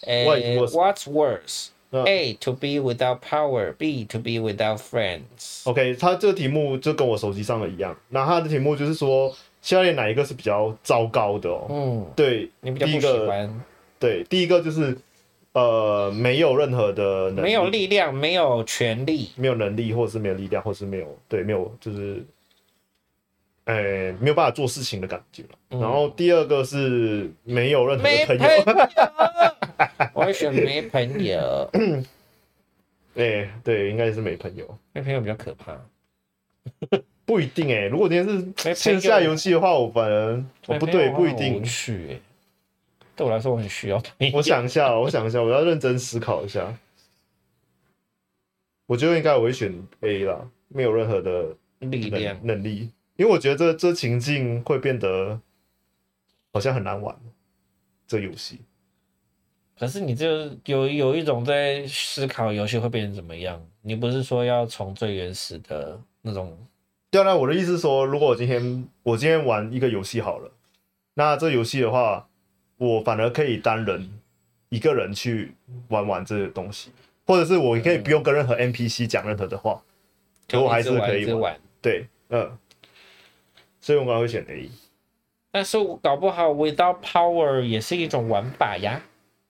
And what's worse? A. To be without power. B. To be without friends. OK，他这个题目就跟我手机上的一样。那他的题目就是说，下列哪一个是比较糟糕的哦？嗯，对，你比较不喜欢。对，第一个就是。呃，没有任何的能力，没有力量，没有权力，没有能力，或者是没有力量，或是没有对，没有就是，哎、欸，没有办法做事情的感觉。嗯、然后第二个是没有任何的朋友，没朋友 *laughs* 我会选没朋友。*coughs* 哎、欸，对，应该是没朋友，没朋友比较可怕。不一定哎、欸，如果今天是线下游戏的话，我反而我不对，不一定去对我来说，我很需要。我想一下，我想一下，我要认真思考一下。我觉得应该我会选 A 啦，没有任何的力量能力，因为我觉得这这情境会变得好像很难玩。这游戏，可是你就有有一种在思考游戏会变成怎么样？你不是说要从最原始的那种？对啊，我的意思是说，如果我今天我今天玩一个游戏好了，那这游戏的话。我反而可以单人一个人去玩玩这个东西，或者是我可以不用跟任何 NPC 讲任何的话，可我还是可以玩。玩对，嗯，所以我可能会选 A。但是我搞不好 Without Power 也是一种玩法呀。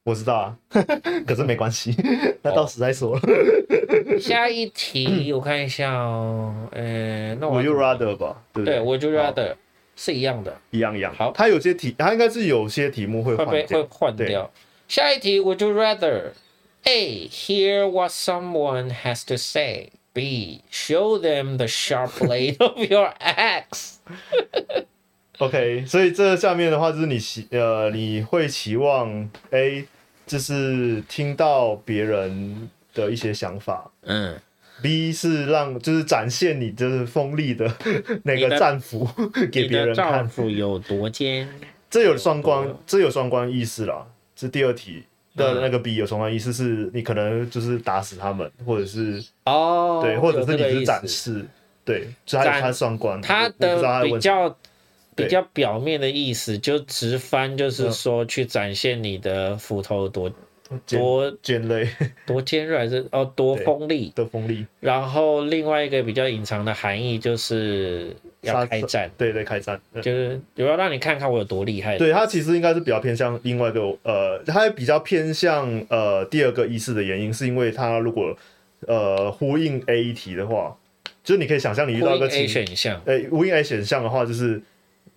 我知道啊，*laughs* 可是没关系，*laughs* 那到时再说了。下一题 *laughs* 我看一下哦，呃，那我 you rather 吧，对不对？对，Would you rather 是一样的，一样一样。好，它有些题，它应该是有些题目会换会会换掉。下一题，Would you rather A hear what someone has to say B show them the sharp blade of your axe OK，所以这下面的话就是你期呃你会期望 A 就是听到别人的一些想法，嗯，B 是让就是展现你就是锋利的 *laughs* 那个战斧 *laughs* 给别人看，战斧有多尖？*laughs* 这有双关，这有双关意思啦。这第二题的那个 B 有双关意思，是你可能就是打死他们，或者是哦，对，或者是你是展示，对，就它它双关，它的比较。比较表面的意思，就直翻就是说，去展现你的斧头多多尖锐，*laughs* 多尖锐还是哦多锋利的锋利。然后另外一个比较隐藏的含义就是要开战，对对，开战就是有要让你看看我有多厉害。对，他其实应该是比较偏向另外一个呃，它比较偏向呃第二个意思的原因，是因为它如果呃呼应 A 题的话，就是你可以想象你遇到一个 A 选项，哎，呼应 A 选项的话就是。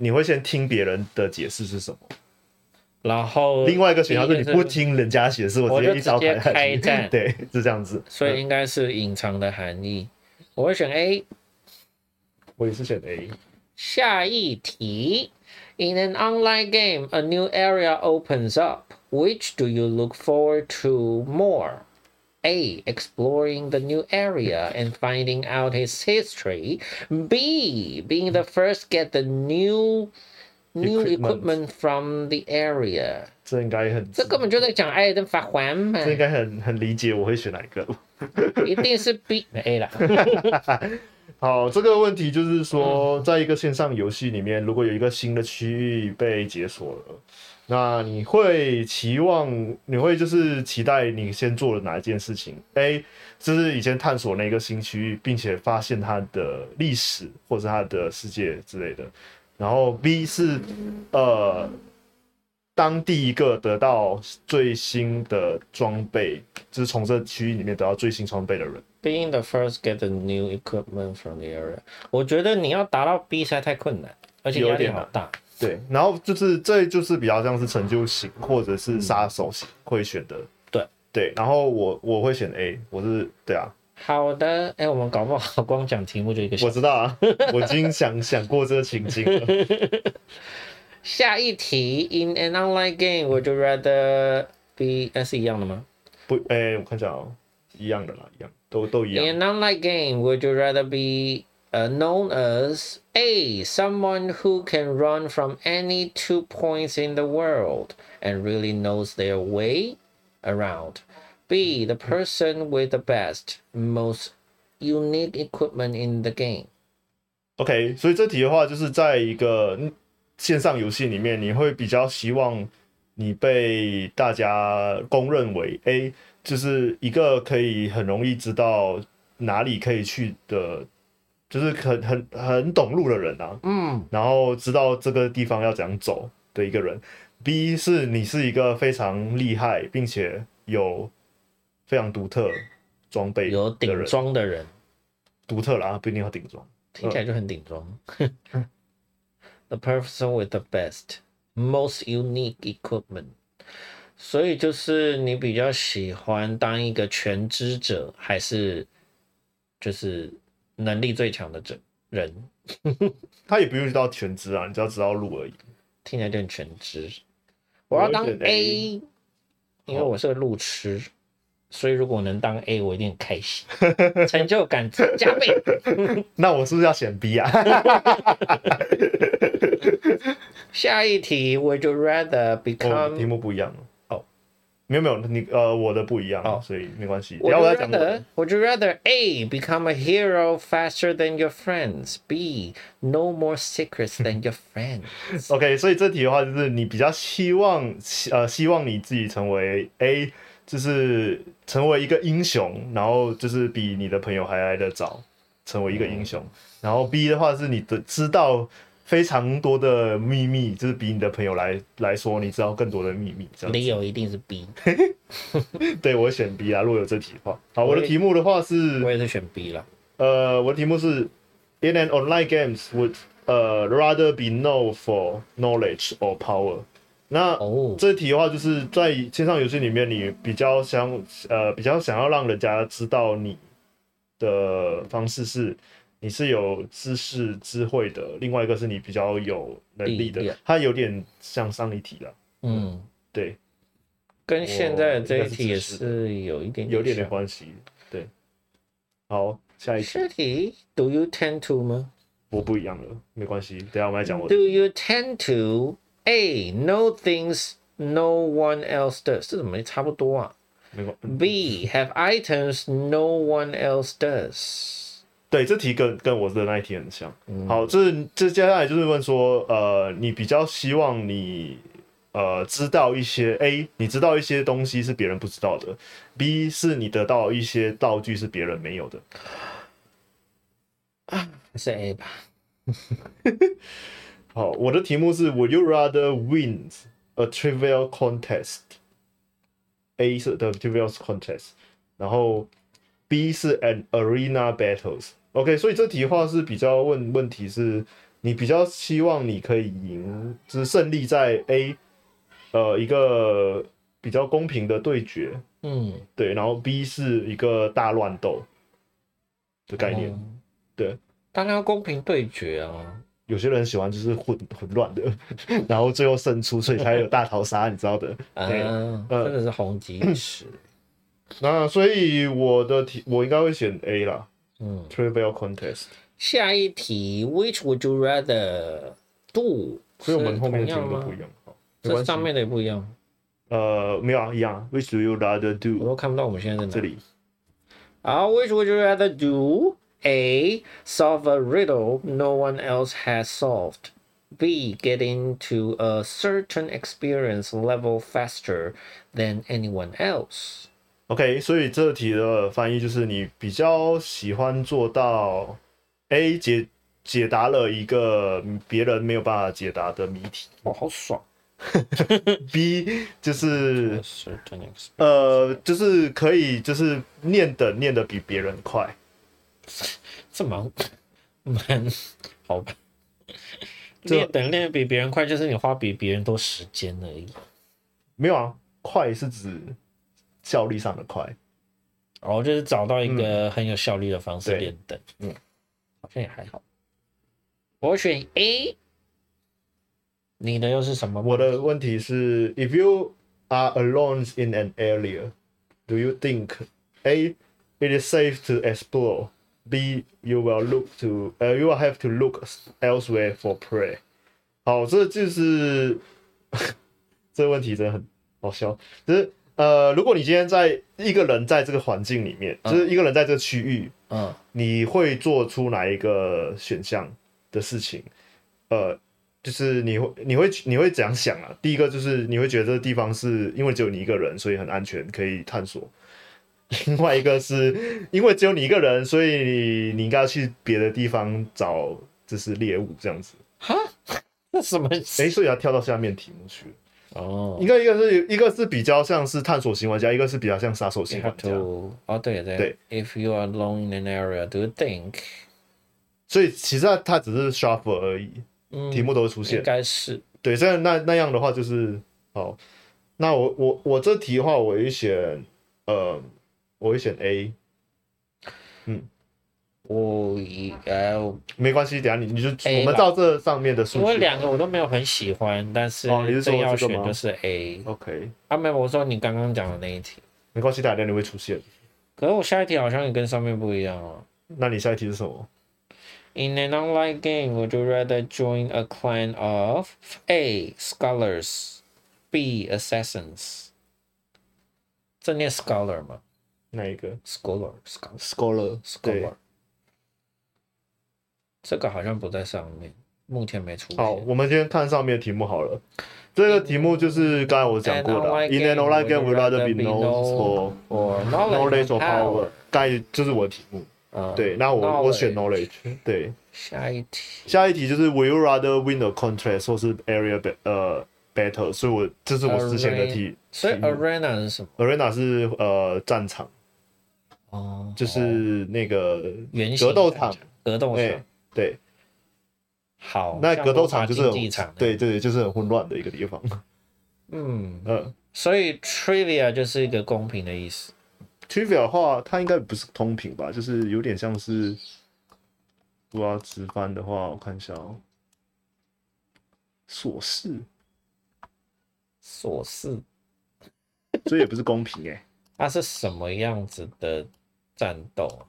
你会先听别人的解释是什么，然后另外一个选项是你不听人家解释，我直接一招开战，对，是这样子。所以应该是隐藏的含义。我会选 *laughs* A，我也是选 A。下一题：In an online game, a new area opens up. Which do you look forward to more? A. Exploring the new area and finding out its history. B. Being the first get the new new equipment from the area。这应该很，这根本就在讲爱的法环嘛。这应该很很理解，我会选哪一个？一定是 B *laughs* A 啦。*laughs* 好，这个问题就是说，在一个线上游戏里面，如果有一个新的区域被解锁了。那你会期望，你会就是期待你先做了哪一件事情？A 就是以前探索那个新区域，并且发现它的历史或者它的世界之类的。然后 B 是呃，当第一个得到最新的装备，就是从这区域里面得到最新装备的人。Being the first get the new equipment from the area，我觉得你要达到 B 实在太困难，而且压力好大。对，然后就是这就是比较像是成就型或者是杀手型会选的。对对，然后我我会选 A，我是对啊。好的，哎，我们搞不好光讲题目就一个。我知道啊，我已经想*laughs* *laughs* 想过这个情境了。下一题，In an *laughs* online game，would you rather be？是一样的吗？不，哎，我看一下哦，一样的啦，一样，都都一样。In an online game，would you rather be？呃，known as A someone who can run from any two points in the world and really knows their way around. B the person with the best, most unique equipment in the game. OK，所以这题的话，就是在一个线上游戏里面，你会比较希望你被大家公认为 A，就是一个可以很容易知道哪里可以去的。就是很很很懂路的人啊，嗯，然后知道这个地方要怎样走的一个人。B 是你是一个非常厉害，并且有非常独特装备、有顶装的人，独特啦，不一定要顶装，听起来就很顶装。呃、The person with the best, most unique equipment，所以就是你比较喜欢当一个全知者，还是就是？能力最强的人，*laughs* 他也不用知道全知啊，你只要知道路而已。听起来就很全知。我要当 A，因为我是个路痴，哦，所以如果能当 A，我一定很开心，成就感加倍。那我是不是要选 B 啊？下一题，Would you rather become？哦，题目不一样哦。没有没有，你呃我的不一样，oh. 所以没关系。Would you rather, would you rather A become a hero faster than your friends? B know more secrets than your friends? OK，所以这题的话就是你比较希望呃希望你自己成为 A，就是成为一个英雄，然后就是比你的朋友还来得早成为一个英雄。嗯、然后 B 的话是你的知道非常多的秘密，就是比你的朋友来来说，你知道更多的秘密。这样理由一定是 B。*laughs* 对，我选 B 啊。如果有这题的话，好，我的题目的话是，我也是选 B 了。呃，我的题目是，In an online games would 呃 rather be known for knowledge or power。那哦，这题的话就是在线上游戏里面，你比较想呃比较想要让人家知道你的方式是。你是有知识、智慧的，另外一个是你比较有能力的，它有点像上一题了。嗯，对，跟现在的这一题也是有一点点有点点关系。对，好，下一题。下一题，Do you tend to 吗？我不一样了，没关系，等下我们来讲我。Do you tend to A know things no one else does？这怎么差不多啊？B have items no one else does？对，这题跟跟我的那一题很像。嗯、好，这这接下来就是问说，呃，你比较希望你呃知道一些 A，你知道一些东西是别人不知道的；B 是你得到一些道具是别人没有的。啊，是 A 吧？*laughs* 好，我的题目是 Would you rather win a trivial contest？A 是 the trivial contest，然后 B 是 an arena battles。OK，所以这题的话是比较问问题是，你比较希望你可以赢，就是胜利在 A，呃，一个比较公平的对决，嗯，对，然后 B 是一个大乱斗的概念，嗯、对，当然要公平对决啊，有些人喜欢就是混混乱的，*laughs* 然后最后胜出，所以才有大逃杀，你知道的，对，嗯，呃、真的是红极一时。*coughs* 那所以我的题我应该会选 A 啦。嗯，Trivial Contest。下一题，Which would you rather do？所以我们后面的题目都不一样。好，这上面的也不一样。呃，没有啊，一样。Which do you rather do？我都看不到我们现在在哪里。啊，Which would you rather do? A. Solve a riddle no one else has solved. B. Get into a certain experience level faster than anyone else. OK，所以这题的翻译就是你比较喜欢做到 A 解解答了一个别人没有办法解答的谜题，哇，好爽。 B *laughs* 就是呃，就是可以就是念的念的比别人快， *laughs* 这 *laughs* 蛮蛮好吧？念的念的比别人快，就是你花比别人多时间而已。没有啊，快是指。效率上的快，哦，就是找到一个很有效率的方式练等，嗯，好像也还好。我选 A，你的又是什么？我的问题是，If you are alone in an area, do you think A it is safe to explore? B you will look to, uh, you will have to look elsewhere for prey. 好，这就是 *laughs* 这个问题真的很好笑，就是。呃，如果你今天在一个人在这个环境里面，嗯、就是一个人在这个区域，嗯，你会做出哪一个选项的事情？呃，就是你会你会你会怎样想啊？第一个就是你会觉得这个地方是因为只有你一个人，所以很安全，可以探索；另外一个是因为只有你一个人，所以你你应该要去别的地方找就是猎物这样子。哈？*laughs* 那什么？哎、欸，所以要跳到下面题目去。哦，应该一个是一个是比较像是探索型玩家，一个是比较像杀手型玩家。哦，对对对。If you are alone in an area, do you think？所以其实它它只是 shuffle 而已，嗯、题目都会出现。应该是。对，这样那那样的话就是，好，那我我我这题的话，我会选，呃，我会选 A，嗯。我呃，没关系，等下你你就我们照这上面的数据。我两个我都没有很喜欢，但是真要选就是 A。OK。啊，没有，我说你刚刚讲的那一题。没关系，等下你会出现。可是我下一题好像也跟上面不一样啊。那你下一题是什么？In an online game, would you rather join a clan of A scholars, B assassins？这念 scholar 吗？哪一个？Scholar, scholar, scholar。这个好像不在上面，目前没出现。好，我们先看上面的题目好了。这个题目就是刚才我讲过的，In an online game, would rather be known for knowledge or power？刚才就是我的题目。嗯，对，那我我选 knowledge。对，下一题，下一题就是 Will you rather win a contract 或是 area 呃 battle？所以我这是我之前的题。所以 arena 是什么？arena 是呃战场，哦，就是那个圆格斗场，格斗场，对。好，那格斗场就是场，对对，就是很混乱的一个地方。嗯嗯，所以 trivia 就是一个公平的意思。trivia 的话，它应该不是通平吧？就是有点像是，如果要直翻的话，我看一下哦、喔。琐事，琐事，所以也不是公平哎、欸。它是什么样子的战斗？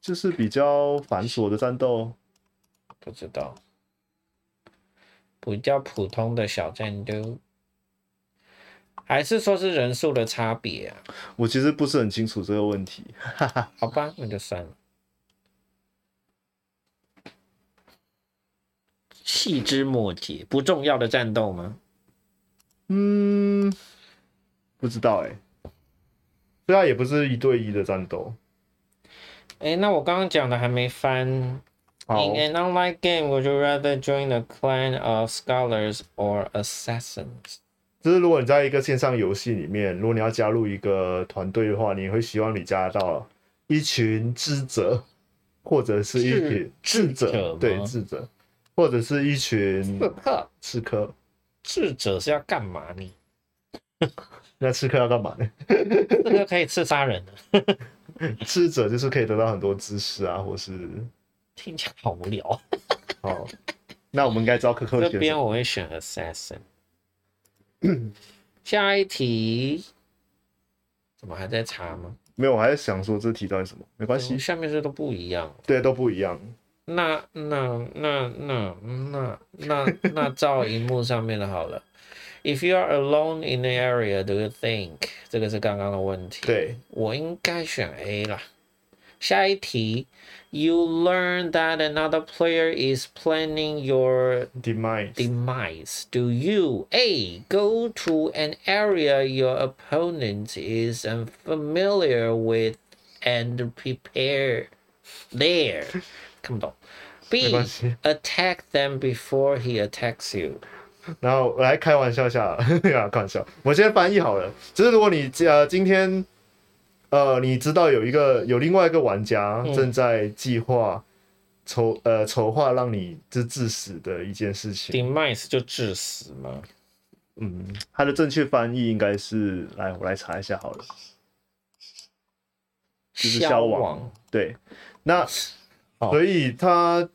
就是比较繁琐的战斗，不知道。比较普通的小战斗。还是说是人数的差别啊？我其实不是很清楚这个问题。*laughs* 好吧，那就算了。细枝末节，不重要的战斗吗？嗯，不知道哎、欸。对啊，也不是一对一的战斗。哎、欸，那我刚刚讲的还没翻。In an online game, would you rather join a clan of scholars or assassins? 就是如果你在一个线上游戏里面，如果你要加入一个团队的话，你会希望你加到一群智者，或者是一群智者，对智者，或者是一群刺客。刺客，智者是要干嘛呢？那刺客要干嘛呢？刺客可以刺杀人的。*laughs* 智者就是可以得到很多知识啊，或是听起来好无聊。好，那我们应该知道科科这边我会选 assassin。*coughs* 下一题，怎么还在查吗？没有，我还在想说这题到底什么？没关系，下面这都不一样。对，都不一样。那那那那那那那照荧幕上面的好了。If you are alone in the area, do you think？这个是刚刚的问题。对，我应该选 A 啦。下一题，You learn that another player is planning your demise. Demise. Do you A go to an area your opponent is unfamiliar with and prepare there？看不懂。B attack them before he attacks you。 然后我来开玩笑下，*laughs* 开玩笑。我先翻译好了，就是如果你呃今天。呃，你知道有一个有另外一个玩家正在计划筹呃筹划让你就致死的一件事情。Demise 就致死吗？嗯，它的正确翻译应该是，来我来查一下好了，就是消亡。亡对，那所以他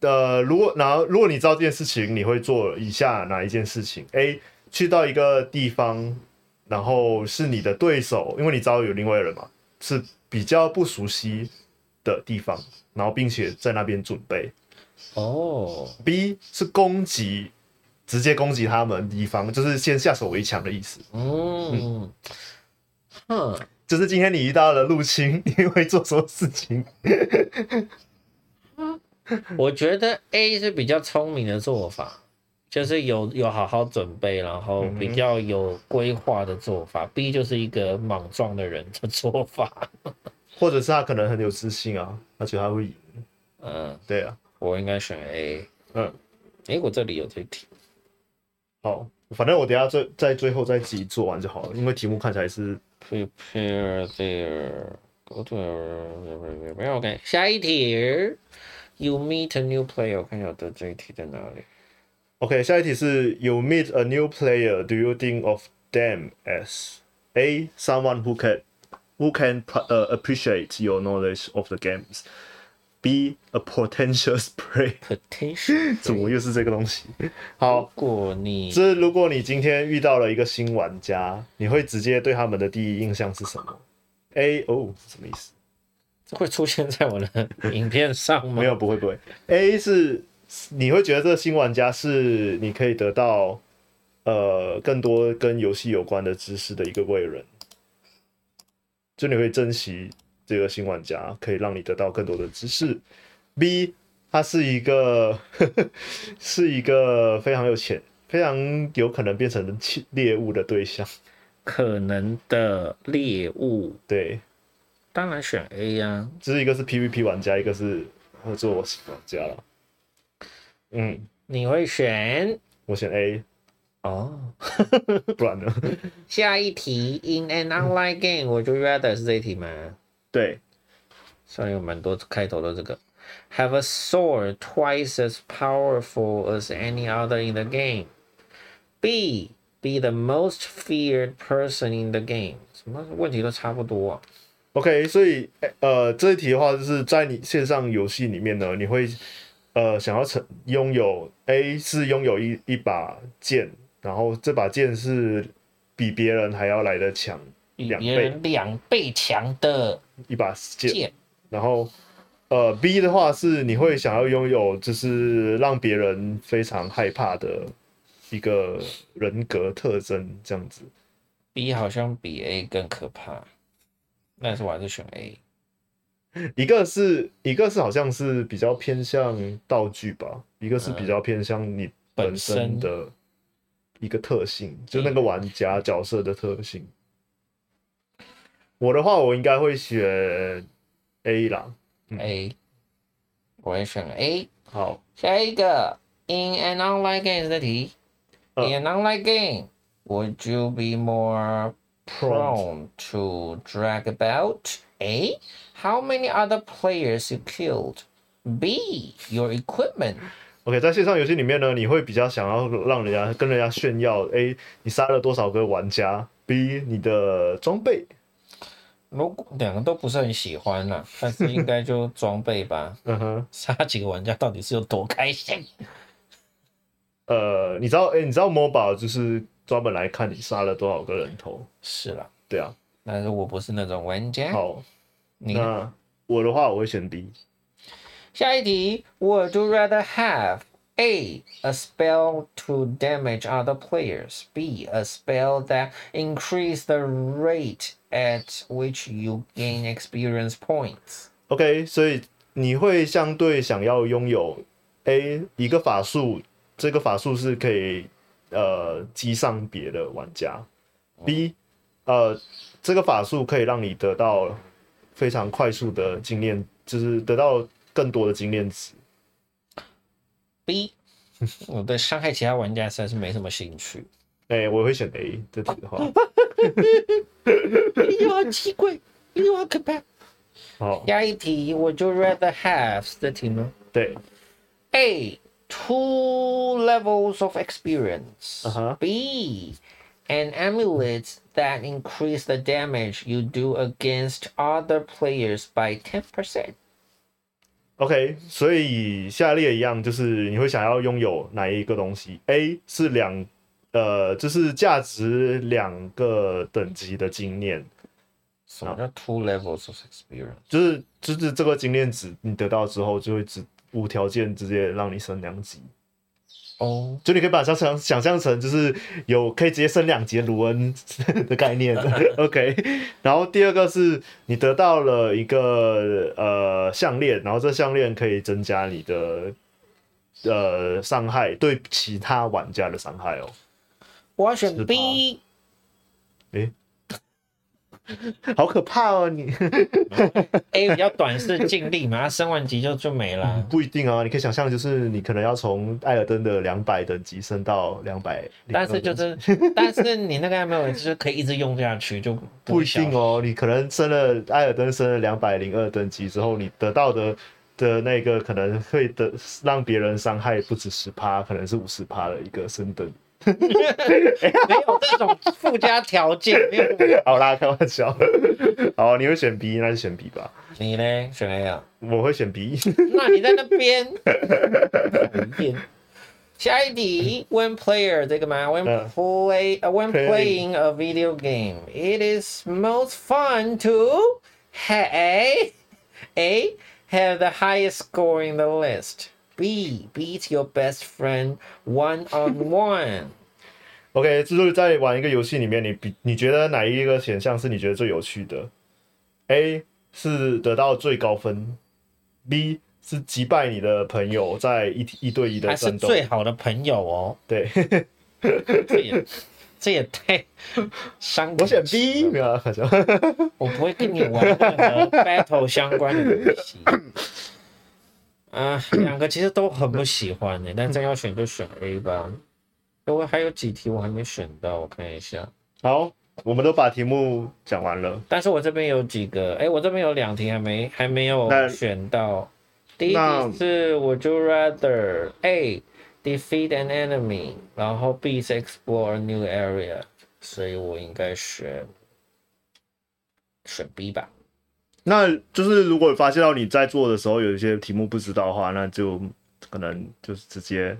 呃，如果然后如果你知道这件事情，你会做以下哪一件事情？A 去到一个地方。然后是你的对手，因为你知道有另外人嘛，是比较不熟悉的地方，然后并且在那边准备。哦。B 是攻击，直接攻击他们的地方，就是先下手为强的意思。嗯。哼。就是今天你遇到了入侵，*laughs* 你会做什么事情？*laughs* 我觉得 A 是比较聪明的做法。就是有有好好准备，然后比较有规划的做法。嗯、B 就是一个莽撞的人的做法，*laughs* 或者是他可能很有自信啊，而且他会赢。嗯，对啊，我应该选 A。嗯，哎，我这里有这题。好，反正我等下最在最后再自己做完就好了，因为题目看起来是 prepare there go to OK。下一题，You meet a new player。我看一下我的这一题在哪里。OK，下一题是 You meet a new player. Do you think of them as A someone who can who can uh, appreciate your knowledge of the games? B a potential spray. Potential 怎么又是这个东西？好，如果你这如果你今天遇到了一个新玩家，你会直接对他们的第一印象是什么？A 哦，什么意思？这会出现在我的影片上吗？没有，不会，不会。A 是。你会觉得这个新玩家是你可以得到呃更多跟游戏有关的知识的一个贵人，就你会珍惜这个新玩家，可以让你得到更多的知识。B，他是一个呵呵 *laughs* 是一个非常有钱、非常有可能变成猎物的对象，可能的猎物。对，当然选 A 呀、啊，就是一个是 PVP 玩家，一个是合作型玩家了。嗯，你会选？我选 A。哦，不然呢？下一题，In an online game，我就 rather 是这一题吗？对，虽然有蛮多开头的这个。Have a sword twice as powerful as any other in the game. B. Be the most feared person in the game. 什么问题都差不多啊。OK，所以呃，这一题的话，就是在你线上游戏里面呢，你会呃想要成拥有 A 是拥有一一把剑。然后这把剑是比别人还要来的强两倍，两倍强的一把剑。然后，呃，B 的话是你会想要拥有，就是让别人非常害怕的一个人格特征，这样子。B 好像比 A 更可怕，但是我还是选 A。一个是一个是好像是比较偏向道具吧，一个是比较偏向你本身的。嗯一个特性，就那个玩家角色的特性。我的话，我应该会选 A 啦。嗯、A，我会选 A。好，下一个，In an online game 的题。Uh, In an online game, would you be more prone to drag about? A, how many other players you killed? B, your equipment. OK，在线上游戏里面呢，你会比较想要让人家跟人家炫耀：A，你杀了多少个玩家；B，你的装备。如果两个都不是很喜欢呢，*laughs* 但是应该就装备吧。嗯哼，*laughs* 杀几个玩家到底是有多开心？呃，你知道，哎，你知道 MOBA 就是专门来看你杀了多少个人头。是啦，对啊，但是我不是那种玩家。好，那我的话，我会选 B。下一题，Would you rather have A a spell to damage other players, B a spell that increase the rate at which you gain experience points? OK，所以你会相对想要拥有 A 一个法术，这个法术是可以呃击伤别的玩家；B 呃这个法术可以让你得到非常快速的经验，就是得到。更多的经验值。B，*laughs* 我对伤害其他玩家实在是没什么兴趣。哎、欸，我会选 A 这题的话。又好奇怪，又好可怕。好，下一题我就 rather have 这题呢？对。A two levels of experience、uh。Huh. B an amulet that increase the damage you do against other players by ten percent。OK，所以下列一样就是你会想要拥有哪一个东西？A 是两，呃，就是价值两个等级的经验。什么叫 two levels of experience？就是就是这个经验值你得到之后，就会只 无条件直接让你升两级。哦，oh. 就你可以把它想想象成就是有可以直接升两级卢恩 *laughs* 的概念，*laughs* OK。然后第二个是你得到了一个呃项链，然后这项链可以增加你的呃伤害，对其他玩家的伤害哦。我要选 B。诶 *laughs* 好可怕哦！你 A *laughs* 比较短视尽力嘛，升完级就就没了。嗯。不一定啊，你可以想象，就是你可能要从艾尔登的两百等级升到两百。但是就是，但是你那个还没有，就是可以一直用下去，就不，不一定哦。你可能升了艾尔登升了两百零二等级之后，你得到的的那个可能会的让别人伤害不止十趴，可能是五十趴的一个升等。没有这种附加条件，没有。好啦，开玩笑。好，你会选 *laughs* B，那就选 B 吧。你呢？选 A 啊？我会选 B。那你在那边。下一题，When player *laughs* 这个吗？When play，、uh, when playing a video game, it is most fun to A A have the highest score in the list. B beat your best friend one on one。*laughs* OK，这就是在玩一个游戏里面，你比你觉得哪一个选项是你觉得最有趣的？A 是得到最高分，B 是击败你的朋友在一一对一的战斗，还是最好的朋友哦。对，这也这也太伤。我选 B，没有啊，好像。我不会跟你玩任何 battle 相关的游戏。*laughs* 啊，两个其实都很不喜欢的，但真要选就选 A 吧。因为还有几题我还没选到，我看一下。好，我们都把题目讲完了。但是我这边有几个，哎、欸，我这边有两题还没还没有选到。第一题是 Would you rather A defeat an enemy，然后 B is explore a new area，所以我应该选选 B 吧。那就是如果发现到你在做的时候有一些题目不知道的话，那就可能就是直接。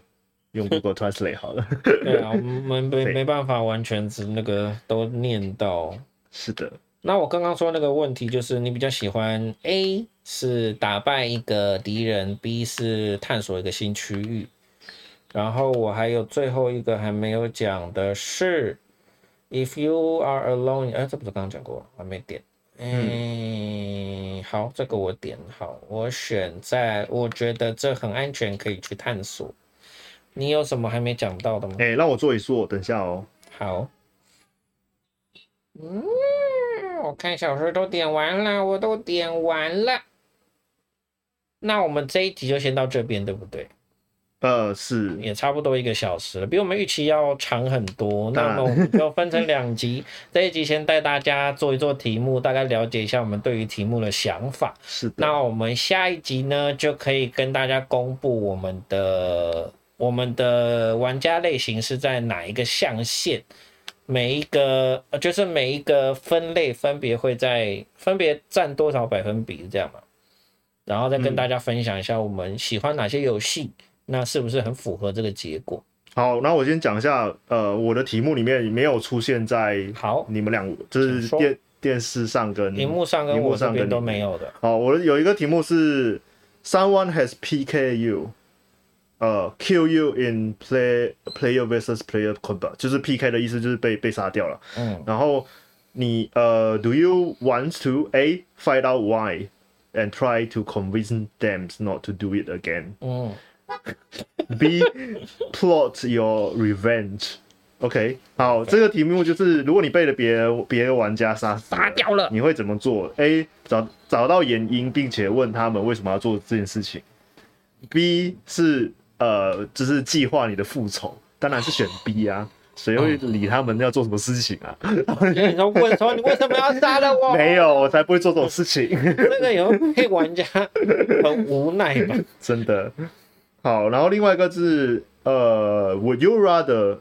用 *laughs* Google Translate 好了。对啊，我们没没办法完全是那个都念到。是的。那我刚刚说那个问题就是，你比较喜欢 A 是打败一个敌人，B 是探索一个新区域。然后我还有最后一个还没有讲的是，If you are alone，哎，这不是刚刚讲过了，还没点。嗯，好，这个我点好，我选在我觉得这很安全，可以去探索。你有什么还没讲到的吗？哎、欸，让我做一做，等一下哦。好。嗯，我看小说都点完了，我都点完了。那我们这一集就先到这边，对不对？呃，是。也差不多一个小时了，比我们预期要长很多。那么我们就分成两集，这一集先带大家做一做题目，大概了解一下我们对于题目的想法。是的。那我们下一集呢，就可以跟大家公布我们的。我们的玩家类型是在哪一个象限？每一个呃，就是每一个分类分别会在分别占多少百分比，是这样嘛？然后再跟大家分享一下我们喜欢哪些游戏，嗯，那是不是很符合这个结果？好，那我先讲一下，呃，我的题目里面没有出现在好你们两个，就是电电视上跟荧幕上跟幕上边都没有的。好，我有一个题目是 Someone has PK you。呃、uh,，kill you in play player versus player combat，就是 PK 的意思，就是被被杀掉了。嗯，然后你呃、uh,，Do you want to A find out why and try to convince them not to do it again？嗯，B plot your revenge。OK，好这个题目就是如果你被了别别的玩家杀死杀掉了，你会怎么做？A 找找到原因，并且问他们为什么要做这件事情。B 是呃，就是计划你的复仇，当然是选 B 啊，谁会理他们要做什么事情啊？你说问说你为什么要杀了我？*laughs* 没有，我才不会做这种事情。那个有黑玩家很无奈吧？*laughs* 真的。好，然后另外一个是呃，Would you rather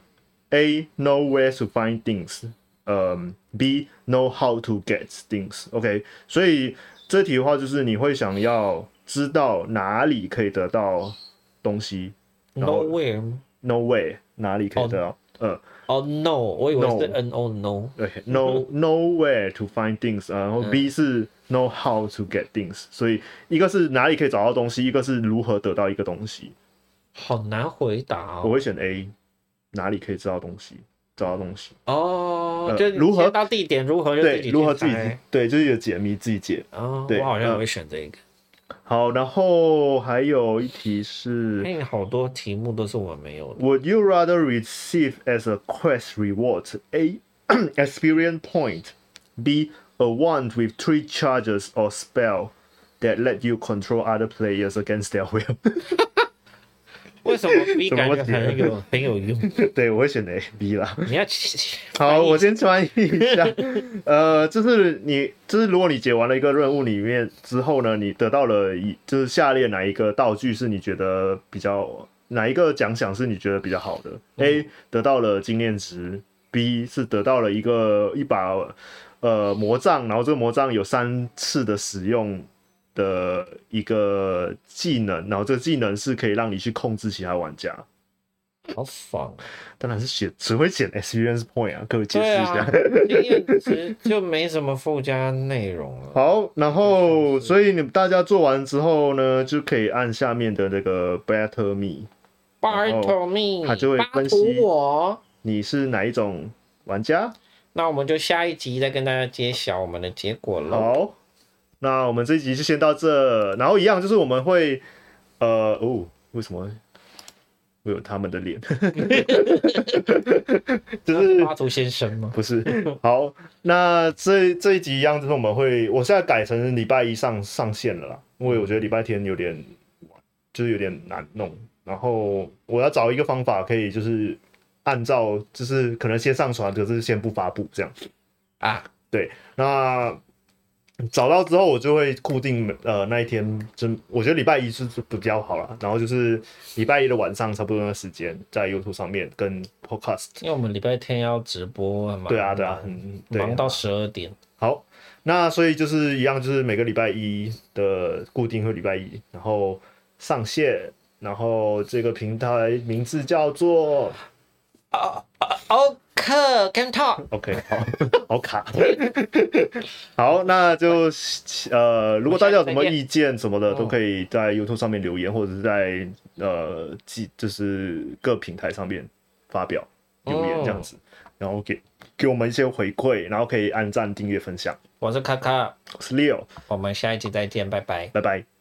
A know where to find things，呃，B know how to get things？OK，okay? 所以这题的话就是你会想要知道哪里可以得到。东西，nowhere，nowhere，哪里可以得到？呃，哦，no，我以为是 n o no，对，no nowhere to find things，然后 b 是 know how to get things，所以一个是哪里可以找到东西，一个是如何得到一个东西。好难回答，我会选 A，哪里可以知道东西，找到东西。哦，就如何到地点，如何对，如何自己对，就是有解谜自己解。哦，我好像会选这个。好，然后还有一题是，哎，好多题目都是我没有的。Would you rather receive as a quest reward A *clears throat* experience point, B a wand with three charges or spell that let you control other players against their will？ *laughs* 为什么 B 感觉很有很有用？*laughs* 对，我会选 A B 啦。你要好，我先翻译一下。*laughs* 呃，就是你，就是如果你解完了一个任务里面之后呢，你得到了一，就是下列哪一个道具是你觉得比较，哪一个奖赏是你觉得比较好的？嗯，A 得到了经验值，B 是得到了一个一把呃魔杖，然后这个魔杖有三次的使用。的一个技能，然后这个技能是可以让你去控制其他玩家。好爽，当然是写只会写 experience point 啊，各位解释一下。经验值就没什么附加内容了。*laughs* 好，然后所以你大家做完之后呢，就可以按下面的那个 battle me，battle me，他就会分析我你是哪一种玩家。那我们就下一集再跟大家揭晓我们的结果了。好。那我们这一集就先到这，然后一样就是我们会，呃，哦，为什么？会有他们的脸，就 *laughs* 是妈祖先生吗？不是。好，那这这一集一样，就是我们会，我现在改成礼拜一上上线了啦，因为我觉得礼拜天有点，就是有点难弄。然后我要找一个方法，可以就是按照，就是可能先上传，可是先不发布这样子啊。对，那。找到之后，我就会固定呃那一天，真我觉得礼拜一是比较好了。然后就是礼拜一的晚上差不多的时间，在 YouTube 上面跟 Podcast。因为我们礼拜天要直播嘛。对啊，对啊，很忙到十二点。好，那所以就是一样，就是每个礼拜一的固定会礼拜一，然后上线，然后这个平台名字叫做啊啊哦。课 Game Talk，OK，好，*laughs* 好卡，*laughs* 好，那就呃，如果大家有什么意见什么的，都可以在 YouTube 上面留言，或者是在呃，记就是各平台上面发表留言这样子，然后给给我们一些回馈，然后可以按赞、订阅、分享。我是卡卡，我是 Leo，我们下一集再见，拜拜，拜拜。